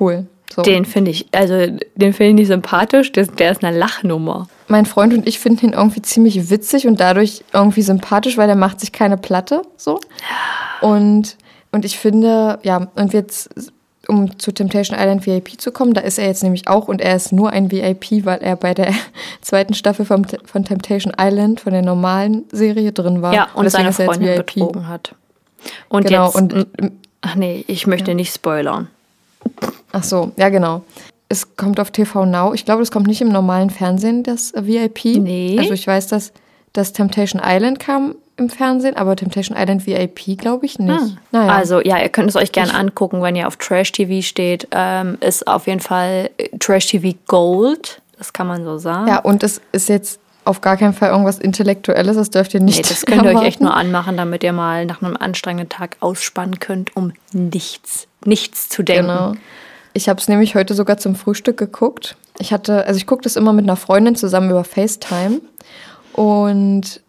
C: cool. So.
B: Den finde ich, also den finde ich nicht sympathisch, der, der ist eine Lachnummer.
C: mein Freund und ich finden ihn irgendwie ziemlich witzig und dadurch irgendwie sympathisch, weil er macht sich keine Platte so. Und, und ich finde, ja, und jetzt, um zu Temptation Island VIP zu kommen, da ist er jetzt nämlich auch und er ist nur ein VIP, weil er bei der zweiten Staffel von, von Temptation Island, von der normalen Serie drin war.
B: Ja, und
C: deswegen
B: seine
C: er
B: Freundin betrogen hat. Und
C: Genau,
B: jetzt,
C: und
B: ach nee, ich möchte nicht spoilern.
C: Ach so, ja genau. Es kommt auf TV Now. Ich glaube, das kommt nicht im normalen Fernsehen, das VIP.
B: Nee.
C: Also ich weiß, dass das Temptation Island kam im Fernsehen, aber Temptation Island VIP glaube ich nicht. Naja.
B: Also ja, ihr könnt es euch gerne angucken, wenn ihr auf Trash TV steht. Ähm, ist auf jeden Fall äh, Trash TV Gold. Das kann man so sagen.
C: ja, und es ist jetzt auf gar keinen Fall irgendwas Intellektuelles, das dürft ihr nicht.
B: Nee, das könnt ihr euch echt nur anmachen, damit ihr mal nach einem anstrengenden Tag ausspannen könnt, um nichts, nichts zu denken.
C: Genau. Ich habe es nämlich heute sogar zum Frühstück geguckt. Ich hatte, also ich gucke das immer mit einer Freundin zusammen über FaceTime. Und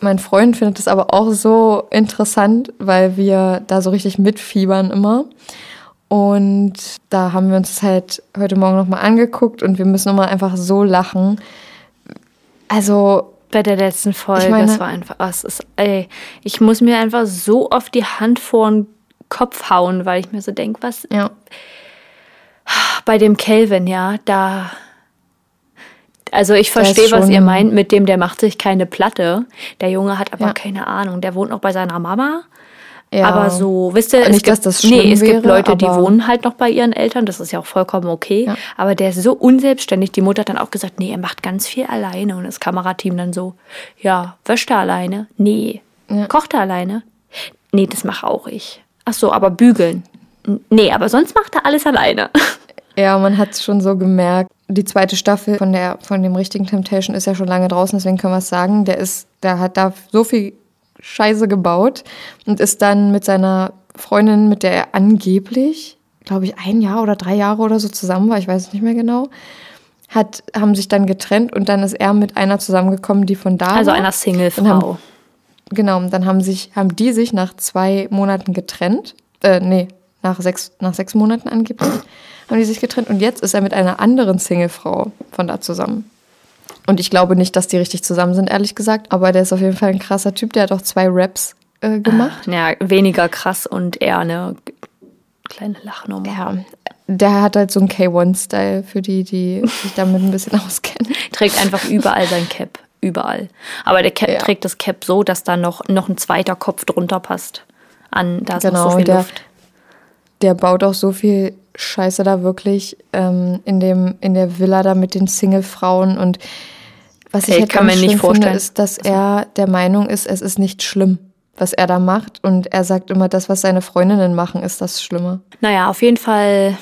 C: mein Freund findet es aber auch so interessant, weil wir da so richtig mitfiebern immer. Und da haben wir uns das halt heute Morgen nochmal angeguckt und wir müssen nochmal einfach so lachen. Also,
B: Bei der letzten Folge,
C: Ich meine-
B: es war einfach, oh, es ist, ey, ich muss mir einfach so oft die Hand vor den Kopf hauen, weil ich mir so denke, was
C: ja.
B: bei dem Kelvin, ja, da. Also ich verstehe, was ihr meint mit dem, der macht sich keine Platte. Der Junge hat aber
C: Ja.
B: keine Ahnung. Der wohnt noch bei seiner Mama.
C: ja.
B: Aber so, wisst ihr, es
C: Nicht,
B: gibt,
C: dass das
B: nee, es gibt
C: wäre,
B: Leute, die wohnen halt noch bei ihren Eltern, das ist ja auch vollkommen okay.
C: Ja.
B: Aber der ist so unselbstständig. Die Mutter hat dann auch gesagt, nee, er macht ganz viel alleine. Und das Kamerateam dann so, ja, wäscht er alleine? Nee. Kocht er alleine? Nee, das mache auch ich. Ach so, aber bügeln? Nee, aber sonst macht er alles alleine.
C: Ja, man hat es schon so gemerkt. Die zweite Staffel von, der, von dem richtigen Temptation ist ja schon lange draußen, deswegen können wir es sagen. Der, ist, der hat da so viel Scheiße gebaut und ist dann mit seiner Freundin, mit der er angeblich, glaube ich, ein Jahr oder drei Jahre oder so zusammen war, ich weiß es nicht mehr genau, hat, haben sich dann getrennt und dann ist er mit einer zusammengekommen, die von da
B: Also
C: war.
B: einer Singlefrau.
C: haben- Genau, und dann haben sich, haben die sich nach zwei Monaten getrennt. Äh, nee, nach sechs, nach sechs Monaten angeblich haben die sich getrennt. Und jetzt ist er mit einer anderen Singlefrau von da zusammen. Und ich glaube nicht, dass die richtig zusammen sind, ehrlich gesagt. Aber der ist auf jeden Fall ein krasser Typ. Der hat auch zwei Raps äh, gemacht.
B: Ja, weniger krass und eher eine kleine Lachnummer.
C: Ja, der hat halt so einen K1-Style für die, die sich damit ein bisschen auskennen.
B: Trägt einfach überall sein Cap. Überall. Aber der Cap
C: Ja.
B: trägt das Cap so, dass da noch, noch ein zweiter Kopf drunter passt. An, da ist noch so
C: Genau,
B: viel
C: der-
B: Luft.
C: Der baut auch so viel Scheiße da wirklich ähm, in, dem, in der Villa da mit den Single-Frauen. Und was ich
B: Ey,
C: halt
B: kann
C: ganz
B: mir nicht
C: schlimm finde,
B: vorstellen.
C: ist, dass er der Meinung ist, es ist nicht schlimm, was er da macht. Und er sagt immer, das, was seine Freundinnen machen, ist das Schlimme.
B: Naja, auf jeden Fall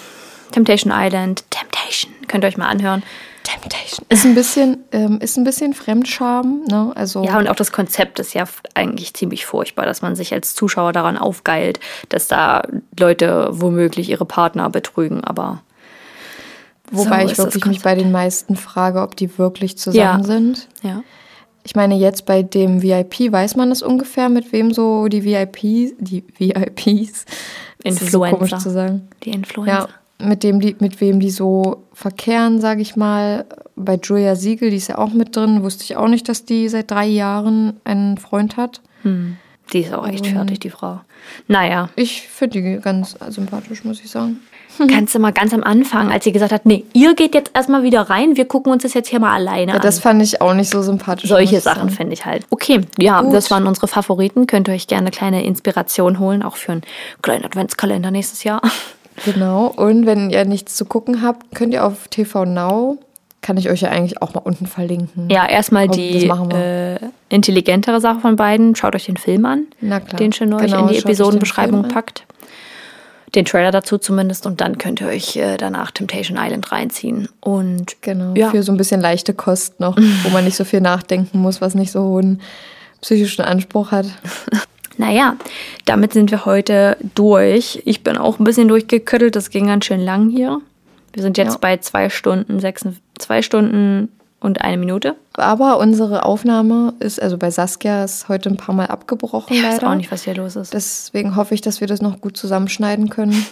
B: Temptation Island. Temptation. Könnt ihr euch mal anhören.
C: Temptation. Ist ein bisschen, ähm, ist ein bisschen Fremdscham, ne? Also
B: Ja, und auch das Konzept ist ja eigentlich ziemlich furchtbar, dass man sich als Zuschauer daran aufgeilt, dass da Leute womöglich ihre Partner betrügen, aber
C: wobei
B: so
C: ich
B: das
C: wirklich mich bei den meisten frage, ob die wirklich zusammen
B: Ja.
C: sind.
B: ja.
C: Ich meine, jetzt bei dem VIP weiß man es ungefähr, mit wem so die VIPs, die VIPs, das ist so
B: Influencer.
C: komisch zu sagen.
B: Die Influencer.
C: Ja, mit dem die, mit wem die so verkehren, sage ich mal. Bei Julia Siegel, die ist ja auch mit drin, wusste ich auch nicht, dass die seit drei Jahren einen Freund hat.
B: Die ist auch echt fertig, die Frau. Naja,
C: Ich finde die ganz sympathisch, muss ich sagen.
B: kannst du mal ganz am Anfang, als sie gesagt hat, nee, ihr geht jetzt erstmal wieder rein, wir gucken uns das jetzt hier mal alleine
C: Ja,
B: an.
C: das fand ich auch nicht so sympathisch.
B: Solche Sachen finde ich halt. Okay, ja,
C: Gut.
B: das waren unsere Favoriten. Könnt ihr euch gerne eine kleine Inspiration holen, auch für einen kleinen Adventskalender nächstes Jahr.
C: Genau. Und wenn ihr nichts zu gucken habt, könnt ihr auf TV Now, kann ich euch ja eigentlich auch mal unten verlinken.
B: Ja, erstmal die äh, intelligentere Sache von beiden. Schaut euch den Film an, den Schön euch
C: Genau,
B: in die Episodenbeschreibung packt. Den Trailer dazu zumindest und dann könnt ihr euch äh, danach Temptation Island reinziehen. Und
C: Genau,
B: Ja.
C: für so ein bisschen leichte Kost noch, wo man nicht so viel nachdenken muss, was nicht so hohen psychischen Anspruch hat.
B: Naja, damit sind wir heute durch. Ich bin auch ein bisschen durchgeköttelt, das ging ganz schön lang hier. Wir sind jetzt
C: Ja.
B: bei zwei Stunden, sechs, zwei Stunden und eine Minute.
C: Aber unsere Aufnahme ist, also bei Saskia ist heute ein paar Mal abgebrochen
B: Ich weiß
C: leider.
B: auch nicht, was hier los ist.
C: Deswegen hoffe ich, dass wir das noch gut zusammenschneiden können.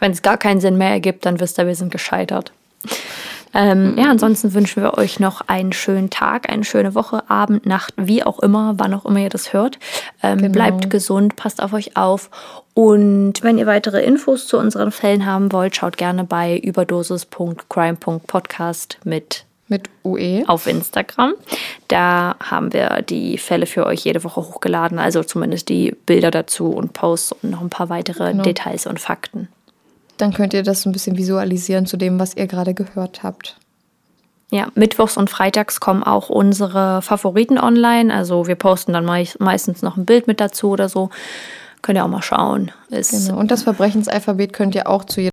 B: Wenn es gar keinen Sinn mehr ergibt, dann wisst ihr, wir sind gescheitert. Ähm, ja, ansonsten wünschen wir euch noch einen schönen Tag, eine schöne Woche, Abend, Nacht, wie auch immer, wann auch immer ihr das hört. Ähm,
C: Genau.
B: Bleibt gesund, passt auf euch auf. Und wenn ihr weitere Infos zu unseren Fällen haben wollt, schaut gerne bei überdosis.crime.podcast mit
C: Mit. UE.
B: auf Instagram. Da haben wir die Fälle für euch jede Woche hochgeladen, also zumindest die Bilder dazu und Posts und noch ein paar weitere
C: Genau.
B: Details und Fakten.
C: Dann könnt ihr das so ein bisschen visualisieren zu dem, was ihr gerade gehört habt.
B: Ja, mittwochs und freitags kommen auch unsere Favoriten online. Also wir posten dann meist, meistens noch ein Bild mit dazu oder so. Könnt ihr auch mal schauen. Ist,
C: Genau. Und das Verbrechensalphabet könnt ihr auch zu jeder